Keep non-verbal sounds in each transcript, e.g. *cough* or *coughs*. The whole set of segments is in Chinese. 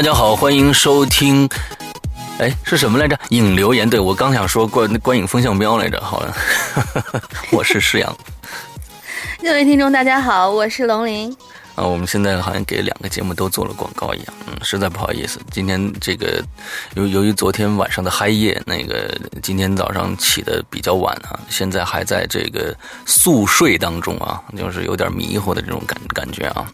大家好，欢迎收听。哎，是什么来着？影留言。对我刚想说观观影风向标来着。好了，*laughs* 我是施阳。各位听众，大家好，我是龙鳞。啊，我们现在好像给两个节目都做了广告一样，嗯，实在不好意思，今天这个由由于昨天晚上的嗨夜，那个今天早上起的比较晚啊，现在还在这个宿睡当中啊，就是有点迷糊的这种感感觉啊。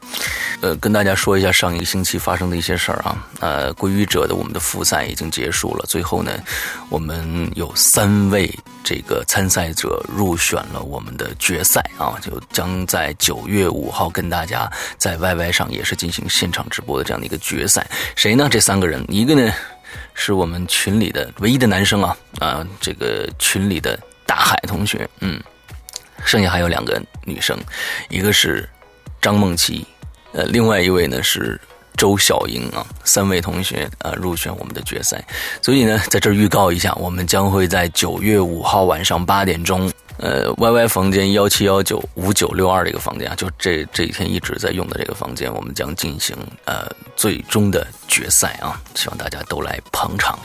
呃，跟大家说一下上一个星期发生的一些事儿啊。呃，归于者的我们的复赛已经结束了，最后呢，我们有三位这个参赛者入选了我们的决赛啊，就将在九月五号跟大家。在 YY 上也是进行现场直播的这样的一个决赛，谁呢？这三个人，一个呢是我们群里的唯一的男生啊啊，这个群里的大海同学，嗯，剩下还有两个女生，一个是张梦琪，呃，另外一位呢是周小英啊，三位同学啊入选我们的决赛，所以呢，在这儿预告一下，我们将会在九月五号晚上八点钟。呃，Y Y 房间幺七幺九五九六二这个房间啊，就这这几天一直在用的这个房间，我们将进行呃最终的决赛啊，希望大家都来捧场。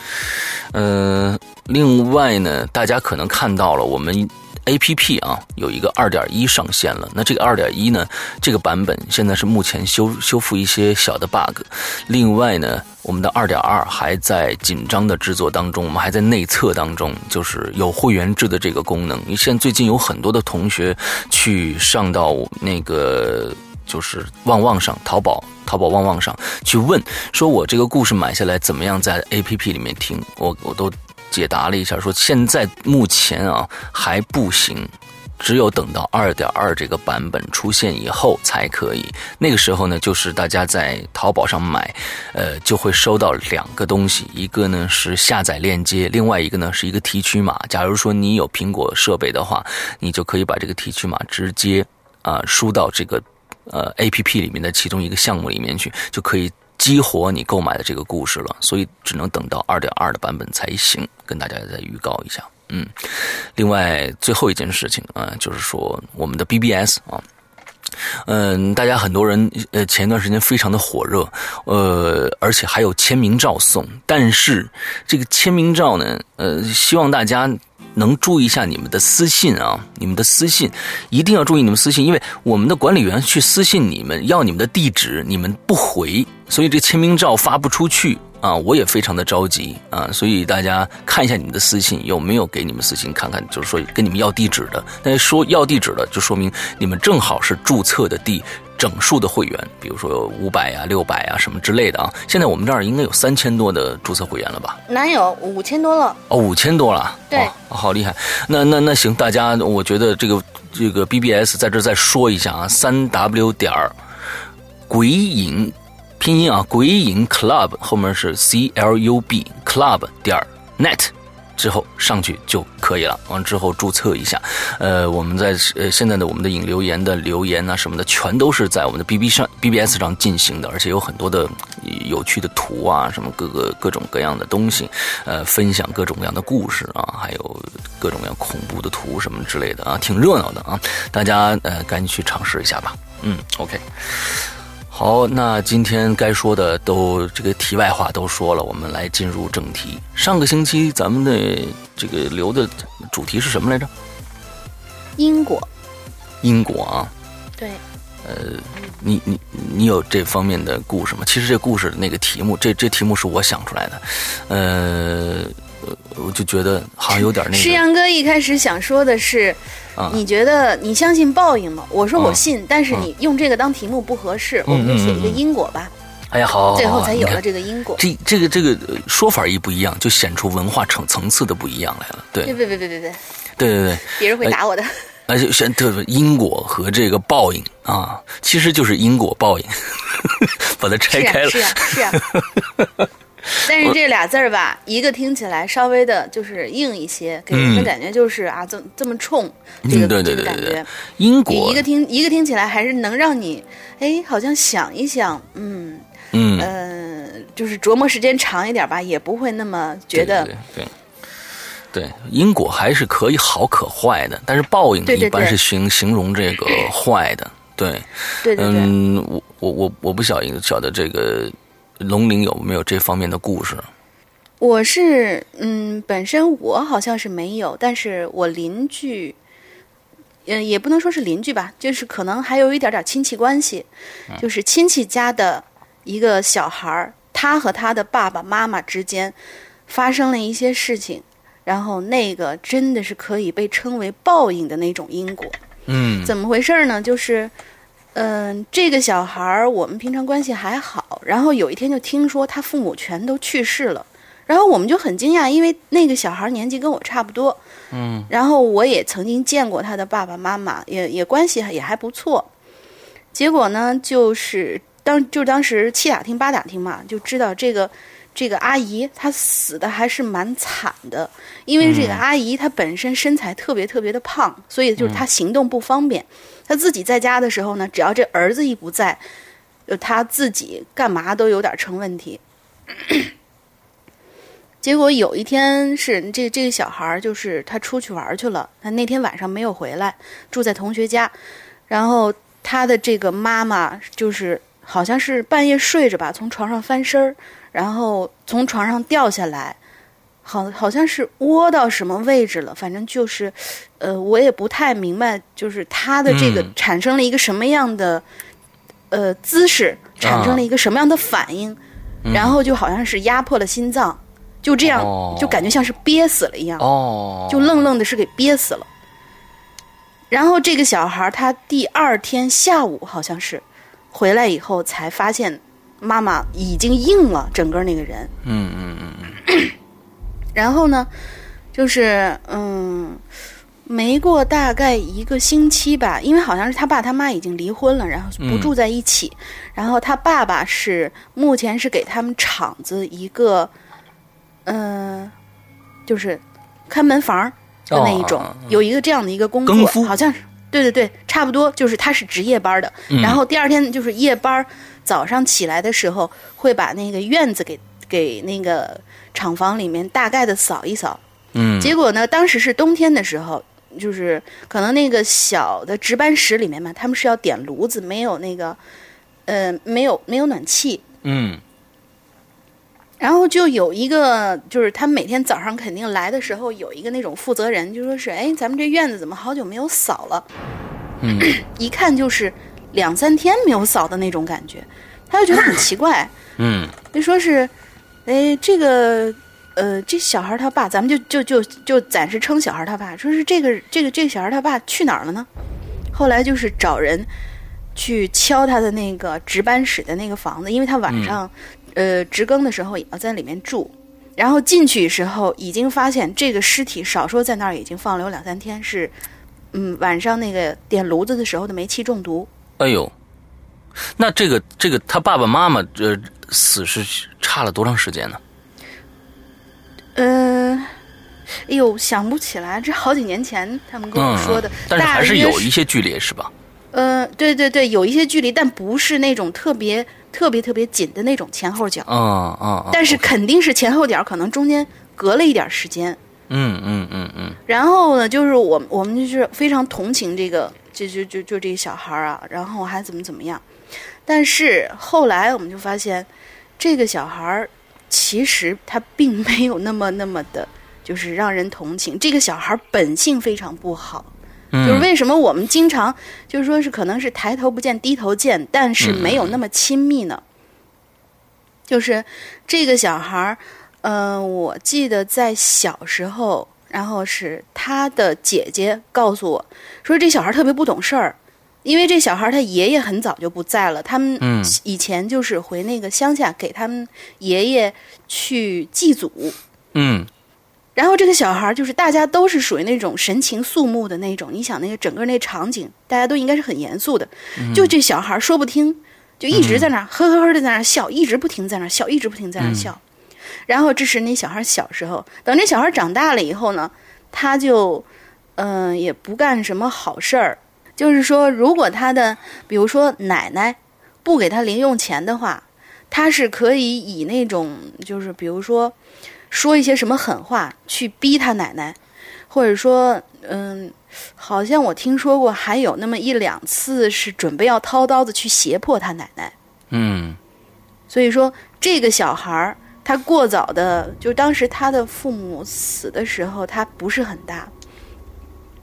呃，另外呢，大家可能看到了我们。A P P 啊，有一个二点一上线了。那这个二点一呢，这个版本现在是目前修修复一些小的 bug。另外呢，我们的二点二还在紧张的制作当中，我们还在内测当中，就是有会员制的这个功能。你现在最近有很多的同学去上到那个就是旺旺上，淘宝淘宝旺旺上去问，说我这个故事买下来怎么样在 A P P 里面听？我我都。解答了一下，说现在目前啊还不行，只有等到二点二这个版本出现以后才可以。那个时候呢，就是大家在淘宝上买，呃，就会收到两个东西，一个呢是下载链接，另外一个呢是一个提取码。假如说你有苹果设备的话，你就可以把这个提取码直接啊输到这个呃 A P P 里面的其中一个项目里面去，就可以。激活你购买的这个故事了，所以只能等到二点二的版本才行。跟大家再预告一下，嗯。另外，最后一件事情啊，就是说我们的 BBS 啊，嗯，大家很多人呃前一段时间非常的火热，呃，而且还有签名照送。但是这个签名照呢，呃，希望大家。能注意一下你们的私信啊，你们的私信一定要注意你们私信，因为我们的管理员去私信你们要你们的地址，你们不回，所以这签名照发不出去啊，我也非常的着急啊，所以大家看一下你们的私信有没有给你们私信看看，就是说跟你们要地址的，那说要地址的就说明你们正好是注册的地。整数的会员，比如说五百呀、六百啊什么之类的啊。现在我们这儿应该有三千多的注册会员了吧？哪有五千多了？哦，五千多了。对，好厉害。那那那行，大家，我觉得这个这个 BBS 在这再说一下啊，三 W 点儿鬼影拼音啊，鬼影 Club 后面是 C L U B Club 点 net。之后上去就可以了，完之后注册一下，呃，我们在呃现在的我们的引留言的留言啊什么的，全都是在我们的 B B 上 B B S 上进行的，而且有很多的有趣的图啊，什么各个各种各样的东西，呃，分享各种各样的故事啊，还有各种各样恐怖的图什么之类的啊，挺热闹的啊，大家呃赶紧去尝试一下吧，嗯，OK。好，那今天该说的都这个题外话都说了，我们来进入正题。上个星期咱们的这个留的主题是什么来着？因果。因果啊。对。呃，你你你有这方面的故事吗？其实这故事的那个题目，这这题目是我想出来的。呃，我就觉得好像有点那个。石阳哥一开始想说的是。你觉得你相信报应吗？我说我信，但是你用这个当题目不合适，我们就写一个因果吧。哎呀，好，最后才有了这个因果。这这个这个说法一不一样，就显出文化层层次的不一样来了。对，别别别别别别，对对对，别人会打我的。而且选特别因果和这个报应啊，其实就是因果报应，*laughs* 把它拆开了。是啊是啊。*laughs* *laughs* 但是这俩字儿吧，一个听起来稍微的就是硬一些，给人的感觉就是啊，这这么冲，这个这个感觉。因果一个听一个听起来还是能让你哎，好像想一想，嗯嗯呃，就是琢磨时间长一点吧，也不会那么觉得。对对对，因果还是可以好可坏的，但是报应一般是形形容这个 *clears throat* 坏的。对对对。嗯，我我我我不晓晓得这个。龙陵有没有这方面的故事？我是嗯，本身我好像是没有，但是我邻居，嗯，也不能说是邻居吧，就是可能还有一点点亲戚关系，就是亲戚家的一个小孩儿，他和他的爸爸妈妈之间发生了一些事情，然后那个真的是可以被称为报应的那种因果。嗯，怎么回事呢？就是，嗯，这个小孩儿我们平常关系还好，然后有一天就听说他父母全都去世了。然后我们就很惊讶，因为那个小孩年纪跟我差不多，嗯，然后我也曾经见过他的爸爸妈妈，也也关系也还不错。结果呢，就是当就当时七打听八打听嘛，就知道这个这个阿姨她死的还是蛮惨的，因为这个阿姨她本身身材特别特别的胖，所以就是她行动不方便。他自己在家的时候呢，只要这儿子一不在，就她自己干嘛都有点成问题。结果有一天是这这个小孩儿，就是他出去玩去了，他那天晚上没有回来，住在同学家，然后他的这个妈妈就是好像是半夜睡着吧，从床上翻身儿，然后从床上掉下来，好好像是窝到什么位置了，反正就是，呃，我也不太明白，就是他的这个产生了一个什么样的呃姿势，产生了一个什么样的反应，然后就好像是压迫了心脏。就这样，就感觉像是憋死了一样，哦就愣愣的是给憋死了。然后这个小孩他第二天下午好像是回来以后才发现妈妈已经硬了，整个那个人。嗯嗯嗯嗯。然后呢，就是嗯，没过大概一个星期吧，因为好像是他爸他妈已经离婚了，然后不住在一起。然后他爸爸是目前是给他们厂子一个。嗯，就是看门房的那一种，有一个这样的一个工作，好像是对对对，差不多就是他是值夜班的。然后第二天就是夜班，早上起来的时候会把那个院子给给那个厂房里面大概的扫一扫。嗯，结果呢，当时是冬天的时候，就是可能那个小的值班室里面嘛，他们是要点炉子，没有那个呃，没有没有暖气。嗯。然后就有一个，就是他每天早上肯定来的时候，有一个那种负责人，就说是，哎，咱们这院子怎么好久没有扫了？嗯，*clears throat* 一看就是两三天没有扫的那种感觉，他就觉得很奇怪。嗯，就说是，哎，这个，呃，这小孩他爸，咱们就就就就暂时称小孩他爸，说是这个这个这个小孩他爸去哪儿了呢？后来就是找人去敲他的那个值班室的那个房子，因为他晚上。呃，值更的时候也要在里面住，然后进去时候已经发现这个尸体少说在那儿已经放了有两三天，是嗯晚上那个点炉子的时候的煤气中毒。哎呦，那这个这个他爸爸妈妈这死是差了多长时间呢？呃，哎呦，想不起来，这好几年前他们跟我说的，但是还是有一些距离是吧？呃，对对对，有一些距离，但不是那种特别。特别特别紧的那种前后脚，嗯嗯，但是肯定是前后脚，可能中间隔了一点时间，嗯嗯嗯嗯。然后呢，就是我我们就是非常同情这个，就就就就这个小孩啊，然后还怎么怎么样。但是后来我们就发现，这个小孩其实他并没有那么那么的，就是让人同情。这个小孩本性非常不好。就是为什么我们经常就是说是可能是抬头不见低头见，但是没有那么亲密呢？就是这个小孩儿，嗯，我记得在小时候，然后是他的姐姐告诉我说，这小孩特别不懂事儿，因为这小孩他爷爷很早就不在了，他们以前就是回那个乡下给他们爷爷去祭祖，嗯。然后这个小孩就是大家都是属于那种神情肃穆的那种，你想那个整个那场景，大家都应该是很严肃的，就这小孩说不听，就一直在那呵呵呵的在那笑，一直不停在那笑，一直不停在那笑。然后这是那小孩小时候，等这小孩长大了以后呢，他就嗯也不干什么好事儿，就是说如果他的比如说奶奶不给他零用钱的话，他是可以以那种就是比如说。说一些什么狠话去逼他奶奶，或者说，嗯，好像我听说过还有那么一两次是准备要掏刀子去胁迫他奶奶。嗯，所以说这个小孩儿他过早的，就当时他的父母死的时候，他不是很大，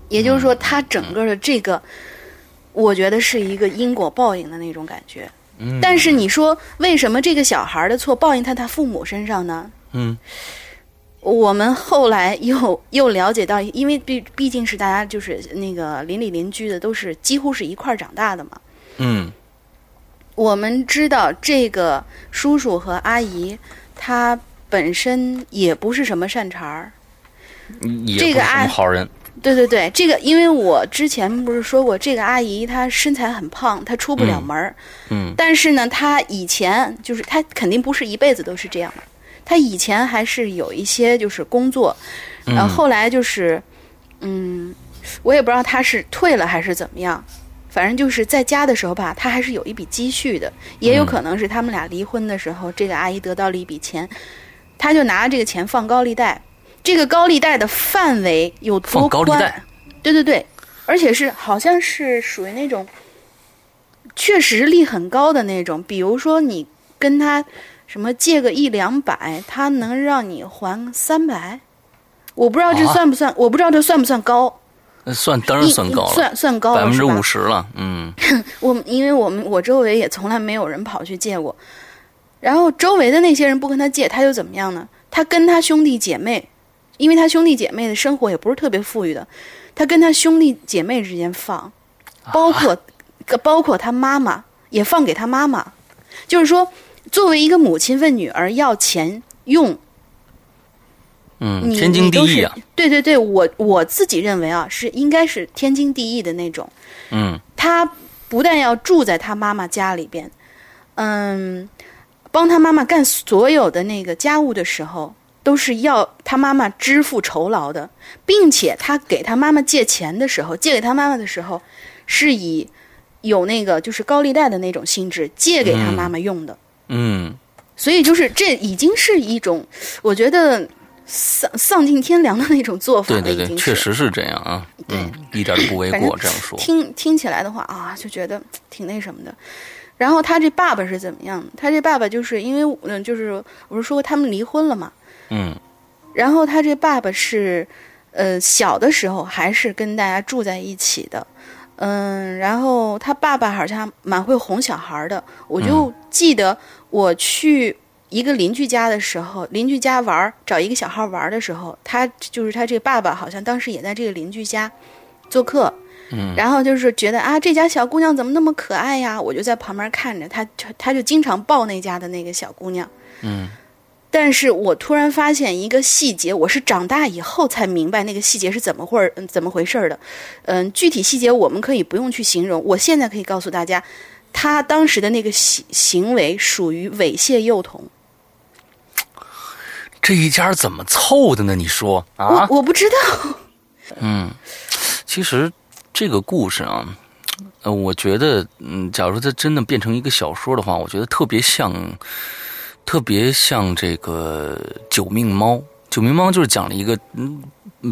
也就是说他整个的这个，我觉得是一个因果报应的那种感觉。嗯，但是你说为什么这个小孩的错报应在他父母身上呢？嗯我们后来又又了解到，因为毕毕竟是大家就是那个邻里邻居的，都是几乎是一块儿长大的嘛。嗯我们知道这个叔叔和阿姨，他本身也不是什么善茬儿。也不是什么这个阿好人。对对对，这个因为我之前不是说过，这个阿姨她身材很胖，她出不了门儿。嗯但是呢，她以前就是她肯定不是一辈子都是这样的，她以前还是有一些就是工作，然后嗯后来就是，嗯，我也不知道她是退了还是怎么样，反正就是在家的时候吧，她还是有一笔积蓄的，也有嗯可能是他们俩离婚的时候，这个阿姨得到了一笔钱，她就拿这个钱放高利贷，这个高利贷的范围有多放高利宽？贷，对对对，而且是好像是属于那种确实利很高的那种，比如说你跟他什么借个一两百，他能让你还三百，我不知道这啊算不算，我不知道这算不算高，那算当然算高了，算算高了百分之五？十了。嗯 *laughs* 我因为我们我周围也从来没有人跑去借过，然后周围的那些人不跟他借，他又怎么样呢？他跟他兄弟姐妹，因为他兄弟姐妹的生活也不是特别富裕的，他跟他兄弟姐妹之间放，包括、包括他妈妈也放给他妈妈，就是说，作为一个母亲问女儿要钱用，嗯，你天经地义啊。对对对，我我自己认为啊，是应该是天经地义的那种。嗯他不但要住在他妈妈家里边，嗯，帮他妈妈干所有的那个家务的时候，都是要他妈妈支付酬劳的，并且他给他妈妈借钱的时候，借给他妈妈的时候，是以有那个就是高利贷的那种性质借给他妈妈用的。嗯，所以就是这已经是一种，我觉得丧丧尽天良的那种做法，对对对，确实是这样啊。嗯，一点都不为过。这样说，听听起来的话啊，就觉得挺那什么的。然后他这爸爸是怎么样？他这爸爸就是因为嗯，就是我不是说他们离婚了嘛。嗯然后他这爸爸是，呃，小的时候还是跟大家住在一起的，嗯，然后他爸爸好像蛮会哄小孩的。我就记得我去一个邻居家的时候，邻居家玩儿，找一个小孩玩儿的时候，他就是他这个爸爸好像当时也在这个邻居家做客。嗯然后就是觉得啊，这家小姑娘怎么那么可爱呀？我就在旁边看着，他就他就经常抱那家的那个小姑娘。嗯但是我突然发现一个细节，我是长大以后才明白那个细节是怎么回嗯怎么回事儿的。嗯，具体细节我们可以不用去形容，我现在可以告诉大家，他当时的那个行行为属于猥亵幼童。这一家怎么凑的呢？你说我啊？我不知道，嗯，其实这个故事啊，呃，我觉得，嗯，假如它真的变成一个小说的话，我觉得特别像，特别像这个《九命猫》。《九命猫》就是讲了一个，嗯，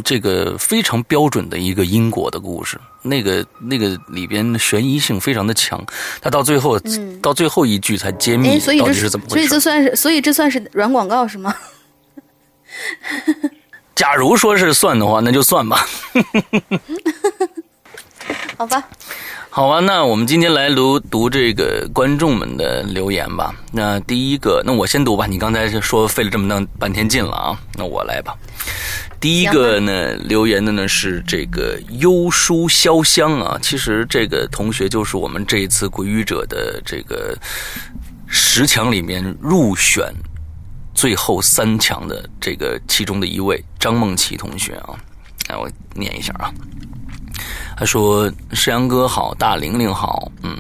这个非常标准的一个因果的故事。那个那个里边悬疑性非常的强，他到最后、嗯到最后一句才揭秘到底是怎么回事。所以这算是，所以这算是软广告是吗？*laughs* 假如说是算的话，那就算吧。*laughs* 好吧，好吧，那我们今天来读读这个观众们的留言吧。那第一个，那我先读吧。你刚才说费了这么当半天劲了啊，那我来吧。第一个呢，留言的呢是这个优书潇湘啊。其实这个同学就是我们这一次鬼语者的这个十强里面入选最后三强的这个其中的一位张梦琪同学啊。来，我念一下啊。他说：“世阳哥好，大玲玲好，嗯，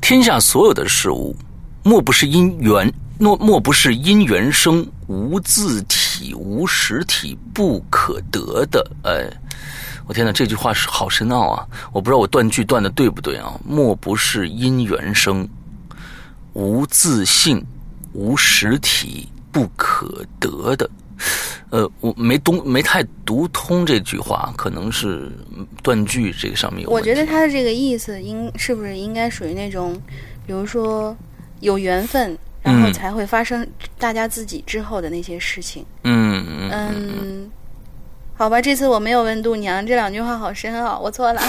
天下所有的事物，莫不是因缘，莫莫不是因缘生，无自体，无实体，不可得的。哎，我天哪，这句话是好深奥啊！我不知道我断句断的对不对啊？莫不是因缘生，无自性，无实体，不可得的。”呃，我没读没太读通这句话，可能是断句这个上面有我。觉得他的这个意思应是不是应该属于那种，比如说有缘分然后嗯才会发生大家自己之后的那些事情。嗯嗯嗯，好吧，这次我没有问度娘，这两句话好深奥，我错了。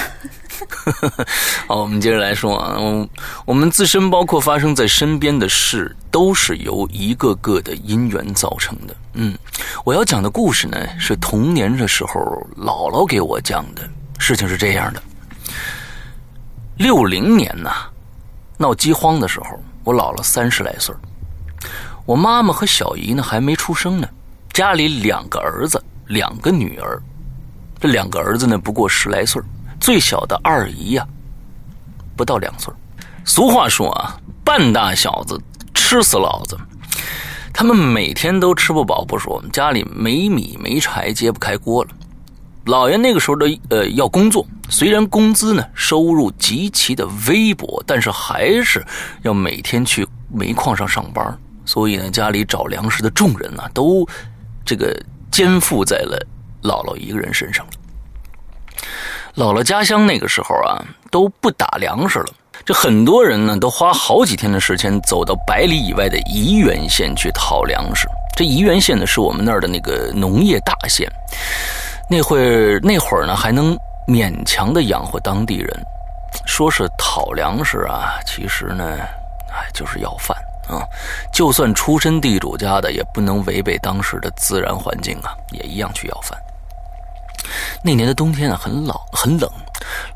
*laughs* 好，我们接着来说啊，我我们自身包括发生在身边的事，都是由一个个的因缘造成的。嗯，我要讲的故事呢，是童年的时候姥姥给我讲的。事情是这样的：六零年呐、闹饥荒的时候，我姥姥三十来岁我妈妈和小姨呢还没出生呢，家里两个儿子，两个女儿。这两个儿子呢不过十来岁最小的二姨呀、不到两岁俗话说啊，半大小子吃死老子。他们每天都吃不饱不说，家里没米没柴，揭不开锅了。老爷那个时候的呃要工作，虽然工资呢收入极其的微薄，但是还是要每天去煤矿上上班，所以呢家里找粮食的众人呢、都这个肩负在了姥姥一个人身上了。姥姥家乡那个时候啊都不打粮食了，这很多人呢都花好几天的时间走到百里以外的沂源县去讨粮食。这沂源县呢是我们那儿的那个农业大县，那会那会儿呢还能勉强的养活当地人。说是讨粮食啊，其实呢，哎，就是要饭啊。就算出身地主家的，也不能违背当时的自然环境啊，也一样去要饭。那年的冬天啊，很老很冷，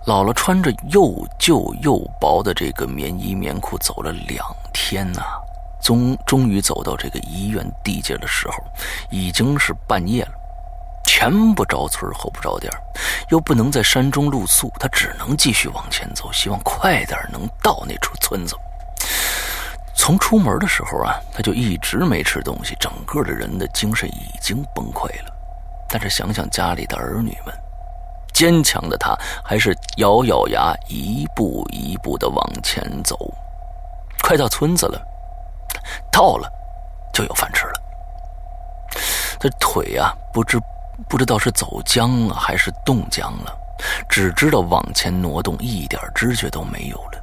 姥姥穿着又旧又薄的这个棉衣棉裤走了两天呐、终终于走到这个医院地界的时候，已经是半夜了。前不着村后不着店又不能在山中露宿，他只能继续往前走，希望快点能到那处村子。从出门的时候啊，他就一直没吃东西，整个的人的精神已经崩溃了。但是想想家里的儿女们，坚强的他还是咬咬牙，一步一步的往前走。快到村子了，到了就有饭吃了。这腿啊，不知不知道是走僵了还是冻僵了，只知道往前挪动，一点知觉都没有了。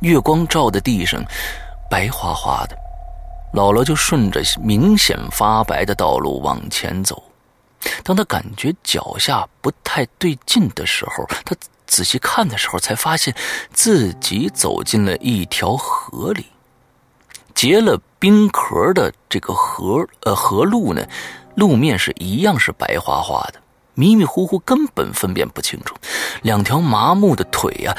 月光照的地上，白花花的。姥姥就顺着明显发白的道路往前走。当他感觉脚下不太对劲的时候，他仔细看的时候，才发现自己走进了一条河里。结了冰壳的这个河，呃，河路呢，路面是一样是白花花的，迷迷糊糊，根本分辨不清楚。两条麻木的腿呀、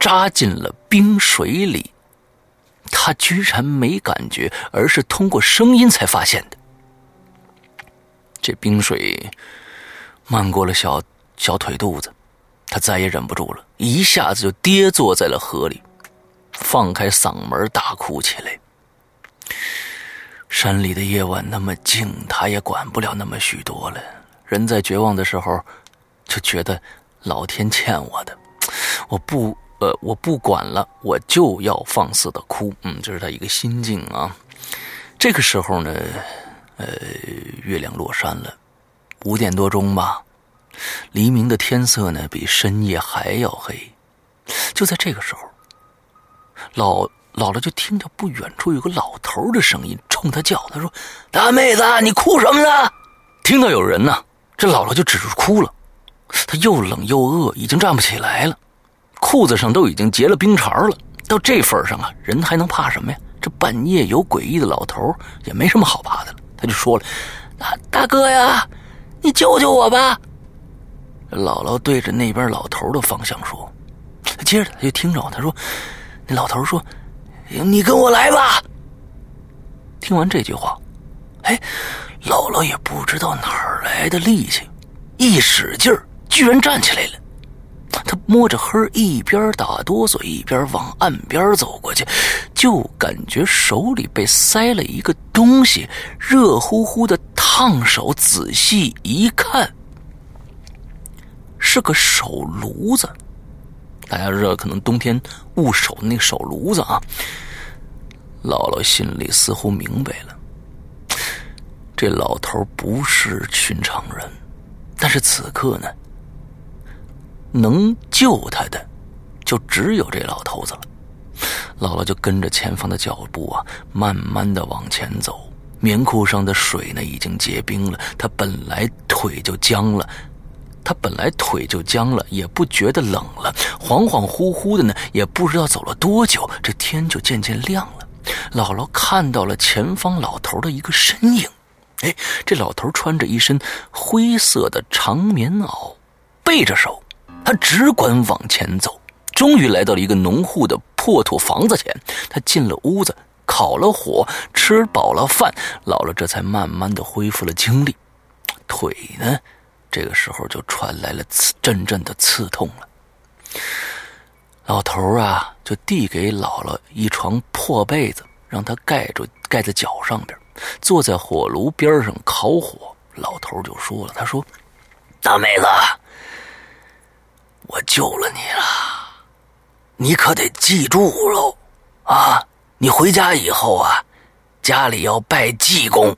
扎进了冰水里，他居然没感觉，而是通过声音才发现的。这冰水漫过了小小腿肚子，他再也忍不住了，一下子就跌坐在了河里，放开嗓门大哭起来。山里的夜晚那么静，他也管不了那么许多了。人在绝望的时候，就觉得老天欠我的，我不呃我不管了，我就要放肆的哭。嗯，这是他一个心境啊。这个时候呢，呃，月亮落山了，五点多钟吧。黎明的天色呢，比深夜还要黑。就在这个时候，老姥姥就听到不远处有个老头的声音冲她叫，他说：“大妹子，你哭什么呢？”听到有人呢，这姥姥就止住哭了。她又冷又饿，已经站不起来了，裤子上都已经结了冰碴了。到这份上啊，人还能怕什么呀？这半夜有诡异的老头，也没什么好怕的了。他就说了：“大大哥呀，你救救我吧！”姥姥对着那边老头的方向说。接着他就听着他说：“那老头说，你跟我来吧。”听完这句话，哎，姥姥也不知道哪儿来的力气，一使劲儿，居然站起来了。他摸着黑一边打哆嗦一边往岸边走过去，就感觉手里被塞了一个东西，热乎乎的烫手。仔细一看，是个手炉子。大家知道，可能冬天捂手的那个手炉子啊。姥姥心里似乎明白了，这老头不是寻常人，但是此刻呢，能救他的就只有这老头子了。姥姥就跟着前方的脚步啊，慢慢的往前走。棉裤上的水呢，已经结冰了。她本来腿就僵了，她本来腿就僵了，也不觉得冷了。恍恍惚惚的呢，也不知道走了多久，这天就渐渐亮了。姥姥看到了前方老头的一个身影。哎，这老头穿着一身灰色的长棉袄，背着手，他只管往前走。终于来到了一个农户的破土房子前，他进了屋子，烤了火，吃饱了饭，姥姥这才慢慢的恢复了精力。腿呢，这个时候就传来了刺阵阵的刺痛了。老头啊，就递给姥姥一床破被子，让她盖住，盖在脚上边，坐在火炉边上烤火。老头就说了：“他说，大妹子，我救了你了。”你可得记住喽，啊！你回家以后啊，家里要拜济公。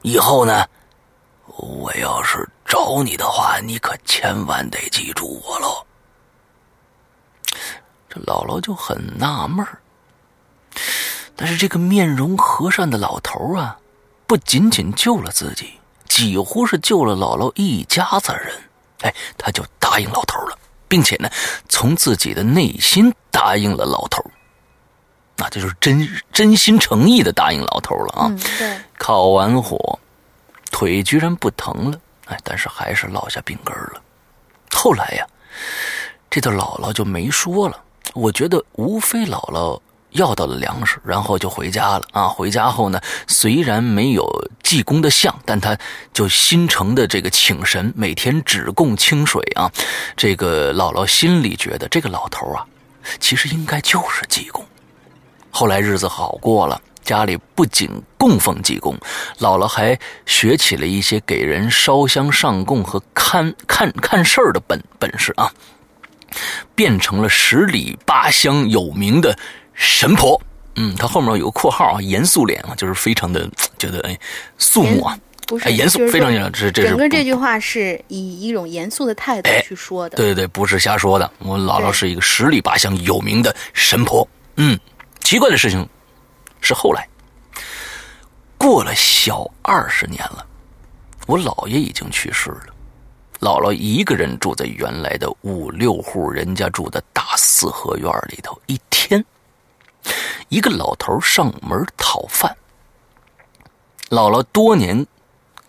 以后呢，我要是找你的话，你可千万得记住我喽。这姥姥就很纳闷但是这个面容和善的老头啊，不仅仅救了自己，几乎是救了姥姥一家子人。哎，他就答应老头了。并且呢，从自己的内心答应了老头那这就是真真心诚意的答应老头了啊。对，烤完火，腿居然不疼了，哎，但是还是落下病根了。后来呀，这对姥姥就没说了。我觉得无非姥姥。要到了粮食，然后就回家了啊！回家后呢，虽然没有济公的像，但他就心诚的这个请神，每天只供清水啊。这个姥姥心里觉得，这个老头啊，其实应该就是济公。后来日子好过了，家里不仅供奉济公，姥姥还学起了一些给人烧香上供和看看看事儿的本本事啊，变成了十里八乡有名的。神婆，嗯，他后面有个括号啊，严肃脸啊，就是非常的 *tsk* 觉得哎肃穆啊，不是严肃，非常严肃，这这是整个这句话是以一种严肃的态度去说的，对对对，不是瞎说的。我姥姥是一个十里八乡有名的神婆，嗯，奇怪的事情是后来。过了小二十年了，我姥爷已经去世了，姥姥一个人住在原来的五六户人家住的大四合院里头，一天。一个老头上门讨饭。姥姥多年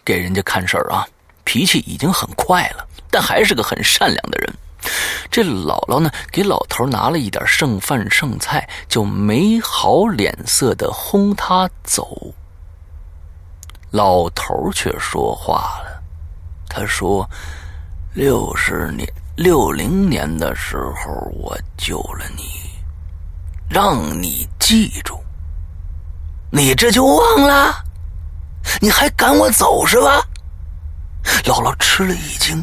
给人家看事儿啊，脾气已经很快了，但还是个很善良的人。这姥姥呢，给老头拿了一点剩饭剩菜，就没好脸色的轰他走。老头却说话了，他说：“六十年六零年的时候，我救了你。”让你记住，你这就忘了？你还赶我走是吧？姥姥吃了一惊。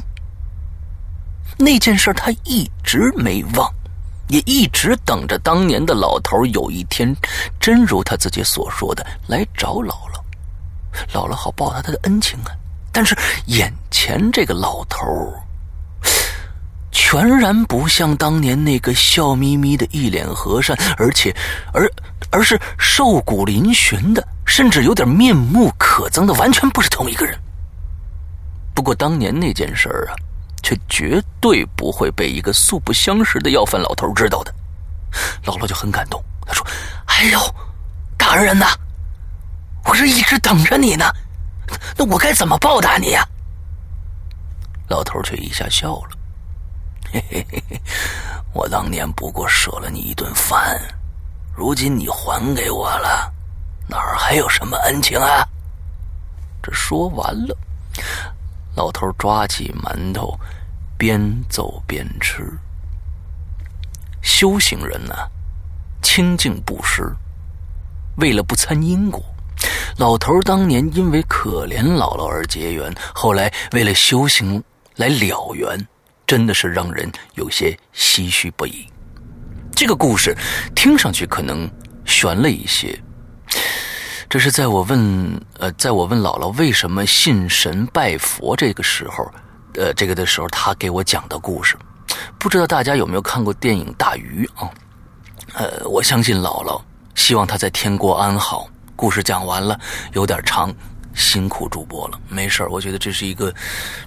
那件事他一直没忘，也一直等着当年的老头有一天真如他自己所说的来找姥姥，姥姥好报答他的恩情啊。但是眼前这个老头全然不像当年那个笑眯眯的一脸和善，而且，而而是瘦骨嶙峋的，甚至有点面目可憎的，完全不是同一个人。不过当年那件事儿啊，却绝对不会被一个素不相识的要饭老头知道的。姥姥就很感动，她说：“哎呦，大人呐，我是一直等着你呢，那我该怎么报答你呀？”老头却一下笑了。嘿嘿嘿嘿，我当年不过舍了你一顿饭，如今你还给我了，哪儿还有什么恩情啊？这说完了，老头抓起馒头，边走边吃。修行人呢，清净布施，为了不参因果。老头当年因为可怜姥姥而结缘，后来为了修行来了缘。真的是让人有些唏嘘不已。这个故事听上去可能悬了一些，这是在我问呃，在我问姥姥为什么信神拜佛这个时候，呃，这个的时候，他给我讲的故事。不知道大家有没有看过电影《大鱼》啊？呃，我相信姥姥，希望她在天国安好。故事讲完了，有点长，辛苦主播了。没事我觉得这是一个，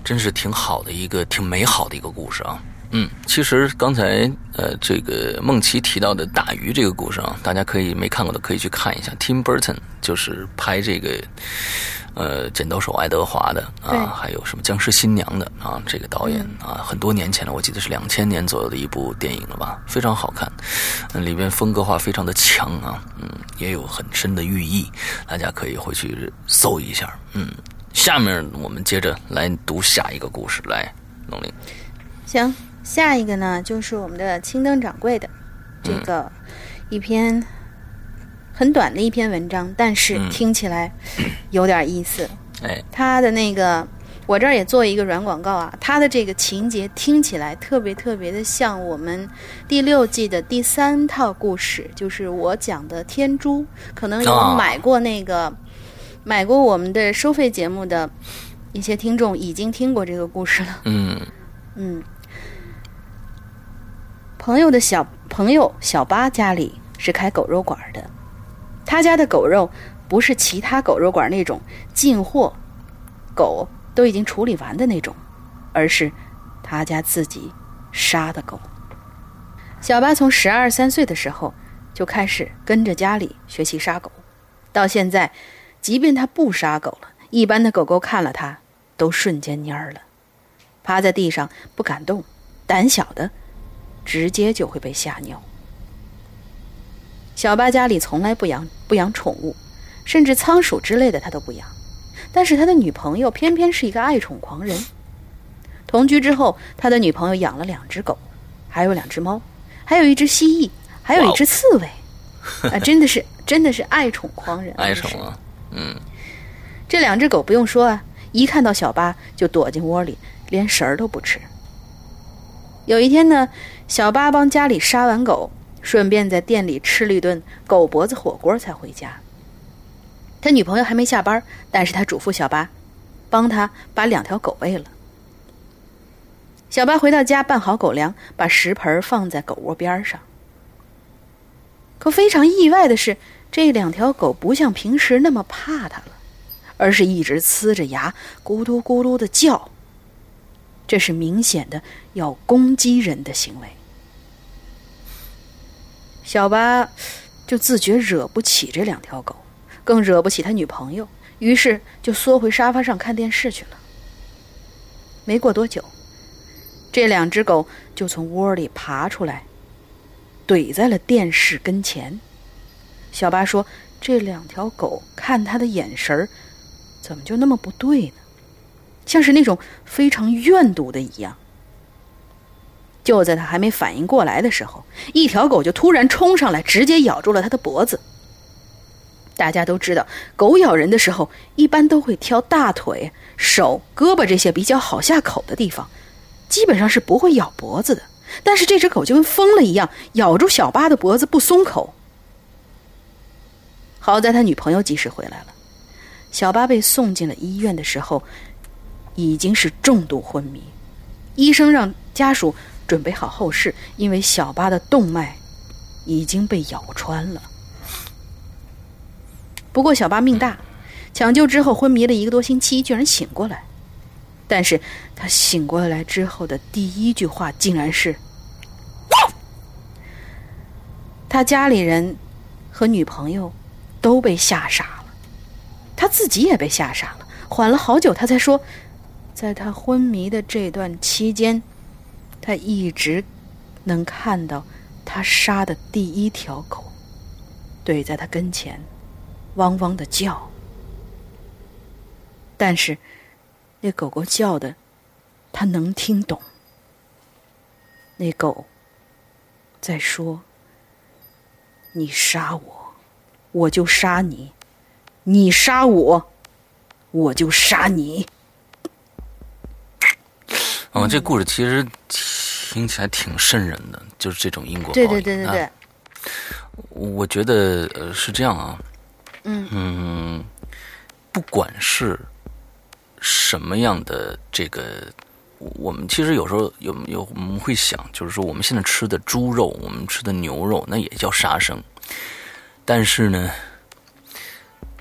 真是挺好的一个、挺美好的一个故事啊。嗯，其实刚才呃，这个梦琪提到的打鱼这个故事啊，大家可以没看过的可以去看一下。Tim Burton 就是拍这个呃《剪刀手爱德华》的啊，还有什么《僵尸新娘》的啊，这个导演啊，很多年前了，我记得是两千年左右的一部电影了吧，非常好看，嗯里边风格化非常的强啊，嗯，也有很深的寓意，大家可以回去搜一下。嗯，下面我们接着来读下一个故事，来，龙玲，行。下一个呢，就是我们的青灯掌柜的这个一篇很短的一篇文章，但是听起来有点意思。哎，他的那个，我这儿也做一个软广告啊。他的这个情节听起来特别特别的像我们第六季的第三套故事，就是我讲的天珠。可能有买过那个买过我们的收费节目的一些听众已经听过这个故事了。嗯嗯。朋友的小朋友小八家里是开狗肉馆的，他家的狗肉不是其他狗肉馆那种进货狗都已经处理完的那种，而是他家自己杀的狗。小八从十二三岁的时候就开始跟着家里学习杀狗，到现在，即便他不杀狗了，一般的狗狗看了他都瞬间蔫儿了，趴在地上不敢动，胆小的。直接就会被吓尿。小八家里从来不养不养宠物，甚至仓鼠之类的他都不养。但是他的女朋友偏偏是一个爱宠狂人。同居之后，他的女朋友养了两只狗，还有两只猫，还有一只蜥蜴，还有一只刺猬。啊，真的是真的是爱宠狂人。爱宠啊，嗯。这两只狗不用说啊，一看到小八就躲进窝里，连食儿都不吃。有一天呢。小八帮家里杀完狗，顺便在店里吃了一顿狗脖子火锅才回家。他女朋友还没下班，但是他嘱咐小八，帮他把两条狗喂了。小八回到家，拌好狗粮，把食盆放在狗窝边上。可非常意外的是，这两条狗不像平时那么怕他了，而是一直呲着牙，咕嘟咕噜的叫。这是明显的要攻击人的行为。小八就自觉惹不起这两条狗，更惹不起他女朋友，于是就缩回沙发上看电视去了。没过多久，这两只狗就从窝里爬出来，怼在了电视跟前。小八说：“这两条狗看他的眼神儿，怎么就那么不对呢？像是那种非常怨毒的一样。”就在他还没反应过来的时候，一条狗就突然冲上来，直接咬住了他的脖子。大家都知道，狗咬人的时候一般都会挑大腿、手、胳膊这些比较好下口的地方，基本上是不会咬脖子的。但是这只狗就跟疯了一样，咬住小八的脖子不松口。好在他女朋友及时回来了，小八被送进了医院的时候，已经是重度昏迷，医生让家属。准备好后事，因为小巴的动脉已经被咬穿了。不过小巴命大，抢救之后昏迷了一个多星期，居然醒过来。但是他醒过来之后的第一句话竟然是：“他家里人和女朋友都被吓傻了，他自己也被吓傻了。缓了好久，他才说，在他昏迷的这段期间。”他一直能看到他杀的第一条狗怼在他跟前，汪汪的叫。但是那狗狗叫的，他能听懂。那狗在说：“你杀我，我就杀你；你杀我，我就杀你。”嗯，这故事其实。听起来挺瘆人的，就是这种因果报应。对对对对对，我觉得呃是这样啊，嗯嗯，不管是什么样的这个我们其实有时候有有我们会想，就是说我们现在吃的猪肉，我们吃的牛肉，那也叫杀生。但是呢，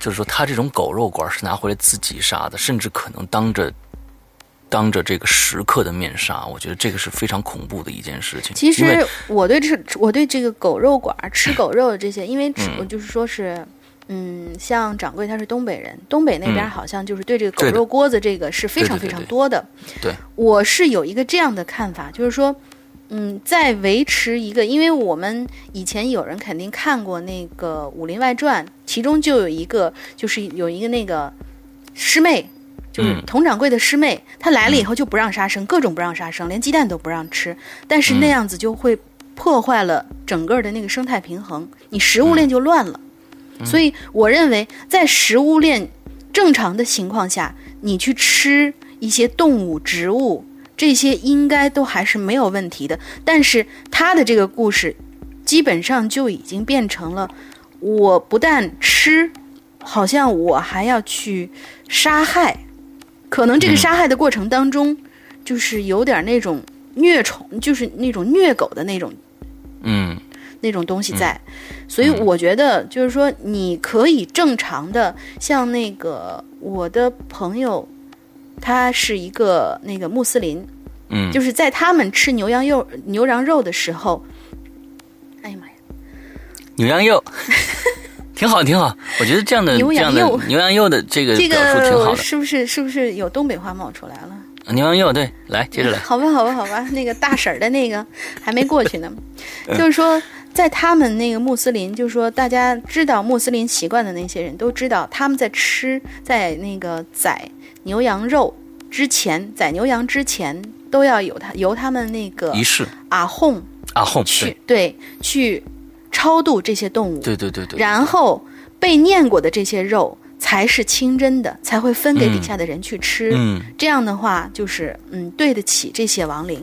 就是说他这种狗肉馆是拿回来自己杀的，甚至可能当着当着这个食客的面杀，我觉得这个是非常恐怖的一件事情。其实我对这我对这个狗肉馆吃狗肉的这些，因为就是说是。嗯，像掌柜他是东北人，东北那边嗯好像就是对这个狗肉锅子这个是非常非常多的。对我是有一个这样的看法，就是说，嗯，在维持一个，因为我们以前有人肯定看过那个《武林外传》，其中就有一个，就是有一个那个师妹，就是嗯。佟掌柜的师妹，她来了以后就不让杀生，各种不让杀生，连鸡蛋都不让吃，但是那样子就会破坏了整个的那个生态平衡，你食物链就乱了。所以我认为，在食物链正常的情况下，你去吃一些动物、植物，这些应该都还是没有问题的。但是他的这个故事，基本上就已经变成了，我不但吃，好像我还要去杀害，可能这个杀害的过程当中，就是有点那种虐宠，就是那种虐狗的那种嗯。那种东西在，所以我觉得就是说，你可以正常的，像那个我的朋友，他是一个那个穆斯林，嗯，就是在他们吃牛羊肉牛羊肉的时候，哎呀妈呀，牛羊肉 *laughs* 挺好，挺好。我觉得这样的牛这样的羊肉牛羊肉的这个这表述挺好的。个是不是是不是有东北话冒出来了？牛羊肉，对，来接着来。好吧，好吧，好吧，*laughs* 那个大婶儿的那个还没过去呢。*laughs* 嗯就是说，在他们那个穆斯林，就是说大家知道穆斯林习惯的那些人都知道，他们在吃在那个宰牛羊肉之前，宰牛羊之前都要有他由他们那个仪式啊哄啊，哄，去对去超度这些动物，对对对对对，然后被念过的这些肉才是清真的，才会分给底下的人去吃。嗯，这样的话，就是嗯，对得起这些亡灵。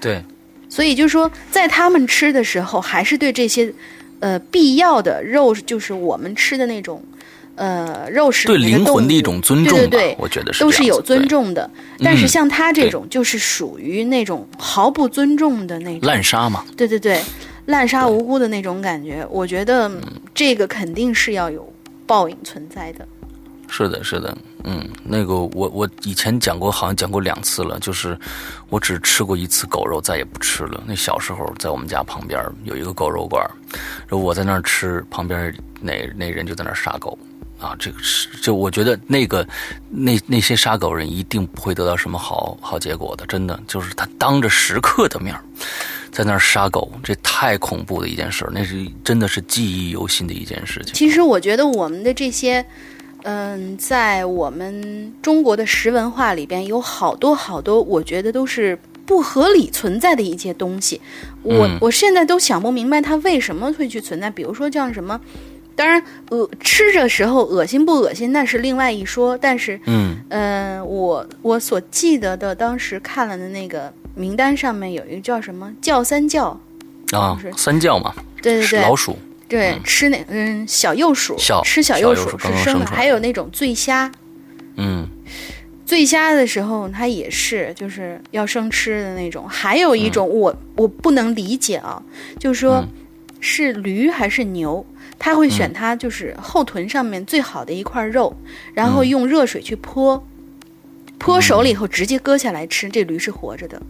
对，所以就是说，在他们吃的时候，还是对这些呃必要的肉，就是我们吃的那种呃肉食对灵魂的一种尊重吧，对对对我觉得是都是有尊。重的。但是嗯像他这种，就是属于那种毫不尊重的那种，滥杀嘛，对对对，滥杀无辜的那种感觉。我觉得嗯这个肯定是要有报应存在的。是的，是的，嗯，那个我我以前讲过，好像讲过两次了，就是我只吃过一次狗肉，再也不吃了。那小时候在我们家旁边有一个狗肉馆，然后我在那儿吃，旁边那那人就在那儿杀狗。啊，这个是就我觉得那个那那些杀狗人一定不会得到什么好好结果的，真的就是他当着食客的面儿在那儿杀狗，这太恐怖的一件事儿，那是真的是记忆犹新的一件事情。其实我觉得我们的这些，嗯，在我们中国的食文化里边，有好多好多，我觉得都是不合理存在的一些东西。我、嗯我现在都想不明白它为什么会去存在。比如说像什么，当然恶吃着时候恶心不恶心那是另外一说，但是嗯。嗯，我我所记得的，当时看了的那个名单上面有一个叫什么“叫三叫。啊是，三叫嘛，对对对，老鼠，对，吃那嗯小幼鼠，小吃小幼鼠是生的，生还有那种醉虾，嗯。醉虾的时候它也是就是要生吃的那种。还有一种我、我不能理解啊，就是说、嗯。是驴还是牛，他会选他就是后臀上面最好的一块肉，然后用热水去泼，泼熟了以后直接割下来吃，这驴是活着的。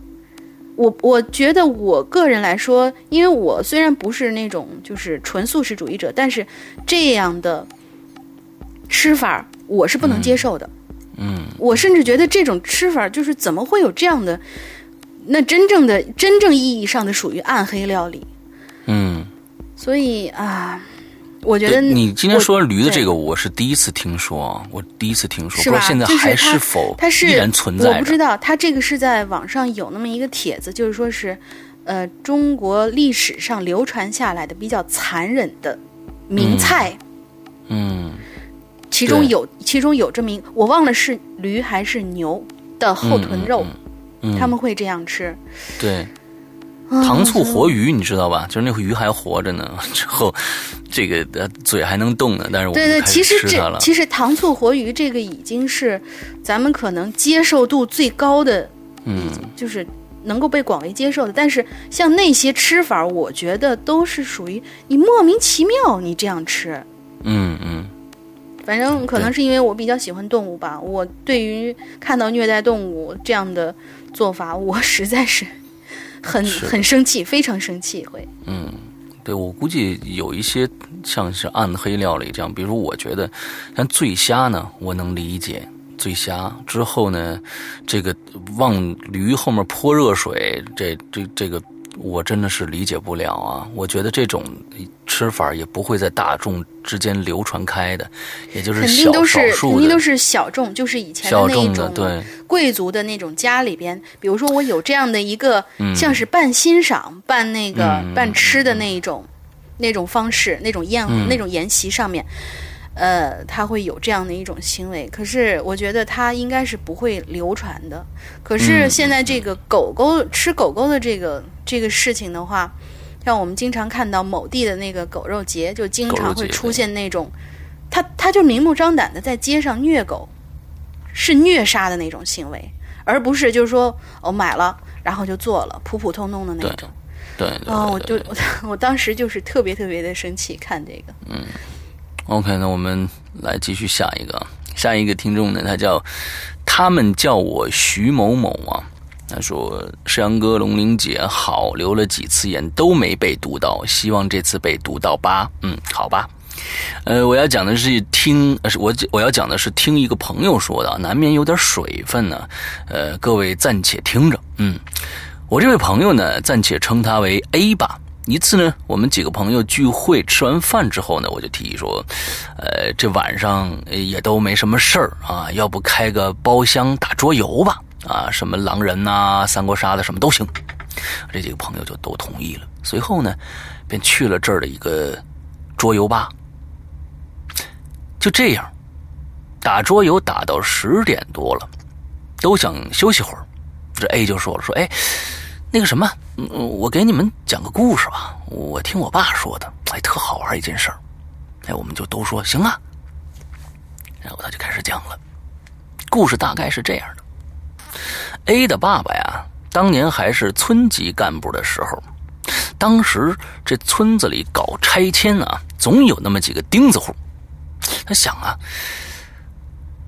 我我觉得我个人来说，因为我虽然不是那种就是纯素食主义者，但是这样的吃法我是不能接受的。嗯，我甚至觉得这种吃法就是怎么会有这样的？那真正的真正意义上的属于暗黑料理。嗯，所以啊，我觉得你今天说驴的这个，我是第一次听说啊，我第一次听说，是？不知道现在还是否它是依然存在？我不知道，它这个是在网上有那么一个帖子，就是说是，呃，中国历史上流传下来的比较残忍的名菜，嗯其中有其中有这么一，我忘了是驴还是牛的后臀肉，嗯，他们会这样吃。对啊糖醋活鱼，你知道吧？就是那个鱼还活着呢，*laughs* 之后这个呃嘴还能动呢，但是我们对对，其实。这其实糖醋活鱼这个已经是咱们可能接受度最高的嗯，就是能够被广为接受的。但是像那些吃法，我觉得都是属于你莫名其妙，你这样吃。嗯嗯。反正可能是因为我比较喜欢动物吧，我对于看到虐待动物这样的做法，我实在是很很生气，非常生气会。嗯，对我估计有一些像是暗黑料理这样，比如我觉得像醉虾呢，我能理解醉虾之后呢，这个往驴后面泼热水，这这这个。我真的是理解不了啊！我觉得这种吃法也不会在大众之间流传开的，也就是小少数肯定都是小众，就是以前的那种对贵族的那种家里边。比如说，我有这样的一个像是半欣赏、半那个半吃的那一种那种方式，那种宴那种宴席上面。呃，他会有这样的一种行为，可是我觉得他应该是不会流传的。可是现在这个狗狗吃狗狗的这个这个事情的话，像我们经常看到某地的那个狗肉节，就经常会出现那种，他他就明目张胆的在街上虐狗，是虐杀的那种行为，而不是就是说我买了然后就做了，普普通通的那种。对。哦，我就 *laughs* 我当时就是特别特别的生气，看这个。嗯。OK，那我们来继续下一个。下一个听众呢，他叫他们叫我徐某某啊。他说：“世阳哥、龙玲姐好，留了几次言都没被读到，希望这次被读到吧。”嗯，好吧。呃，我要讲的是听，我我要讲的是听一个朋友说的，难免有点水分呢。呃，各位暂且听着。嗯，我这位朋友呢，暂且称他为 A 吧。一次呢，我们几个朋友聚会，吃完饭之后呢，我就提议说，呃，这晚上也都没什么事儿啊，要不开个包厢打桌游吧？啊，什么狼人呐、三国杀的什么都行。这几个朋友就都同意了。随后呢，便去了这儿的一个桌游吧。就这样，打桌游打到十点多了，都想休息会儿。这 A 就说了，说，哎。那个什么，我给你们讲个故事吧。我听我爸说的，哎，特好玩一件事儿。哎，我们就都说行啊。然后他就开始讲了，故事大概是这样的：A 的爸爸呀，当年还是村级干部的时候，当时这村子里搞拆迁啊，总有那么几个钉子户。他想啊，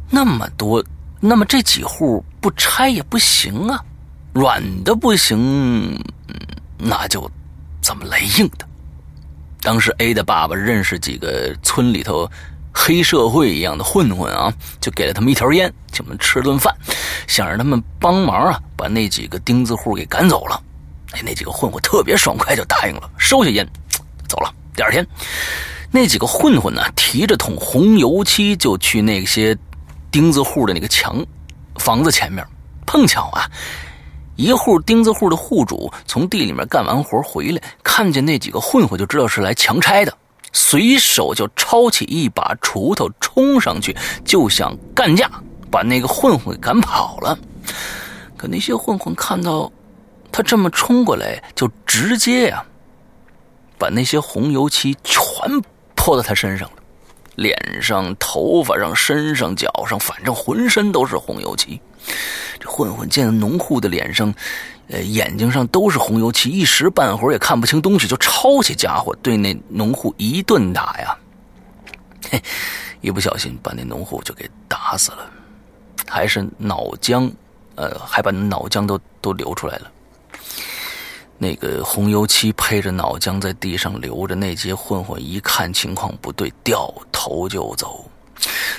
那么多，那么这几户不拆也不行啊。软的不行，那就怎么来硬的？当时 A 的爸爸认识几个村里头黑社会一样的混混啊，就给了他们一条烟，请他们吃顿饭，想让他们帮忙啊，把那几个钉子户给赶走了。哎，那几个混混特别爽快，就答应了，收下烟，走了。第二天，那几个混混呢，提着桶红油漆就去那些钉子户的那个墙房子前面，碰巧啊。一户钉子户的户主从地里面干完活回来，看见那几个混混，就知道是来强拆的，随手就抄起一把锄头冲上去，就想干架，把那个混混赶跑了。可那些混混看到他这么冲过来，就直接呀，把那些红油漆全泼到他身上了，脸上、头发上、身上、脚上，反正浑身都是红油漆。这混混见农户的脸上、呃眼睛上都是红油漆，一时半会儿也看不清东西，就抄起家伙对那农户一顿打呀。嘿，一不小心把那农户就给打死了，还是脑浆，呃，还把脑浆都都流出来了。那个红油漆配着脑浆在地上流着，那些混混一看情况不对，掉头就走。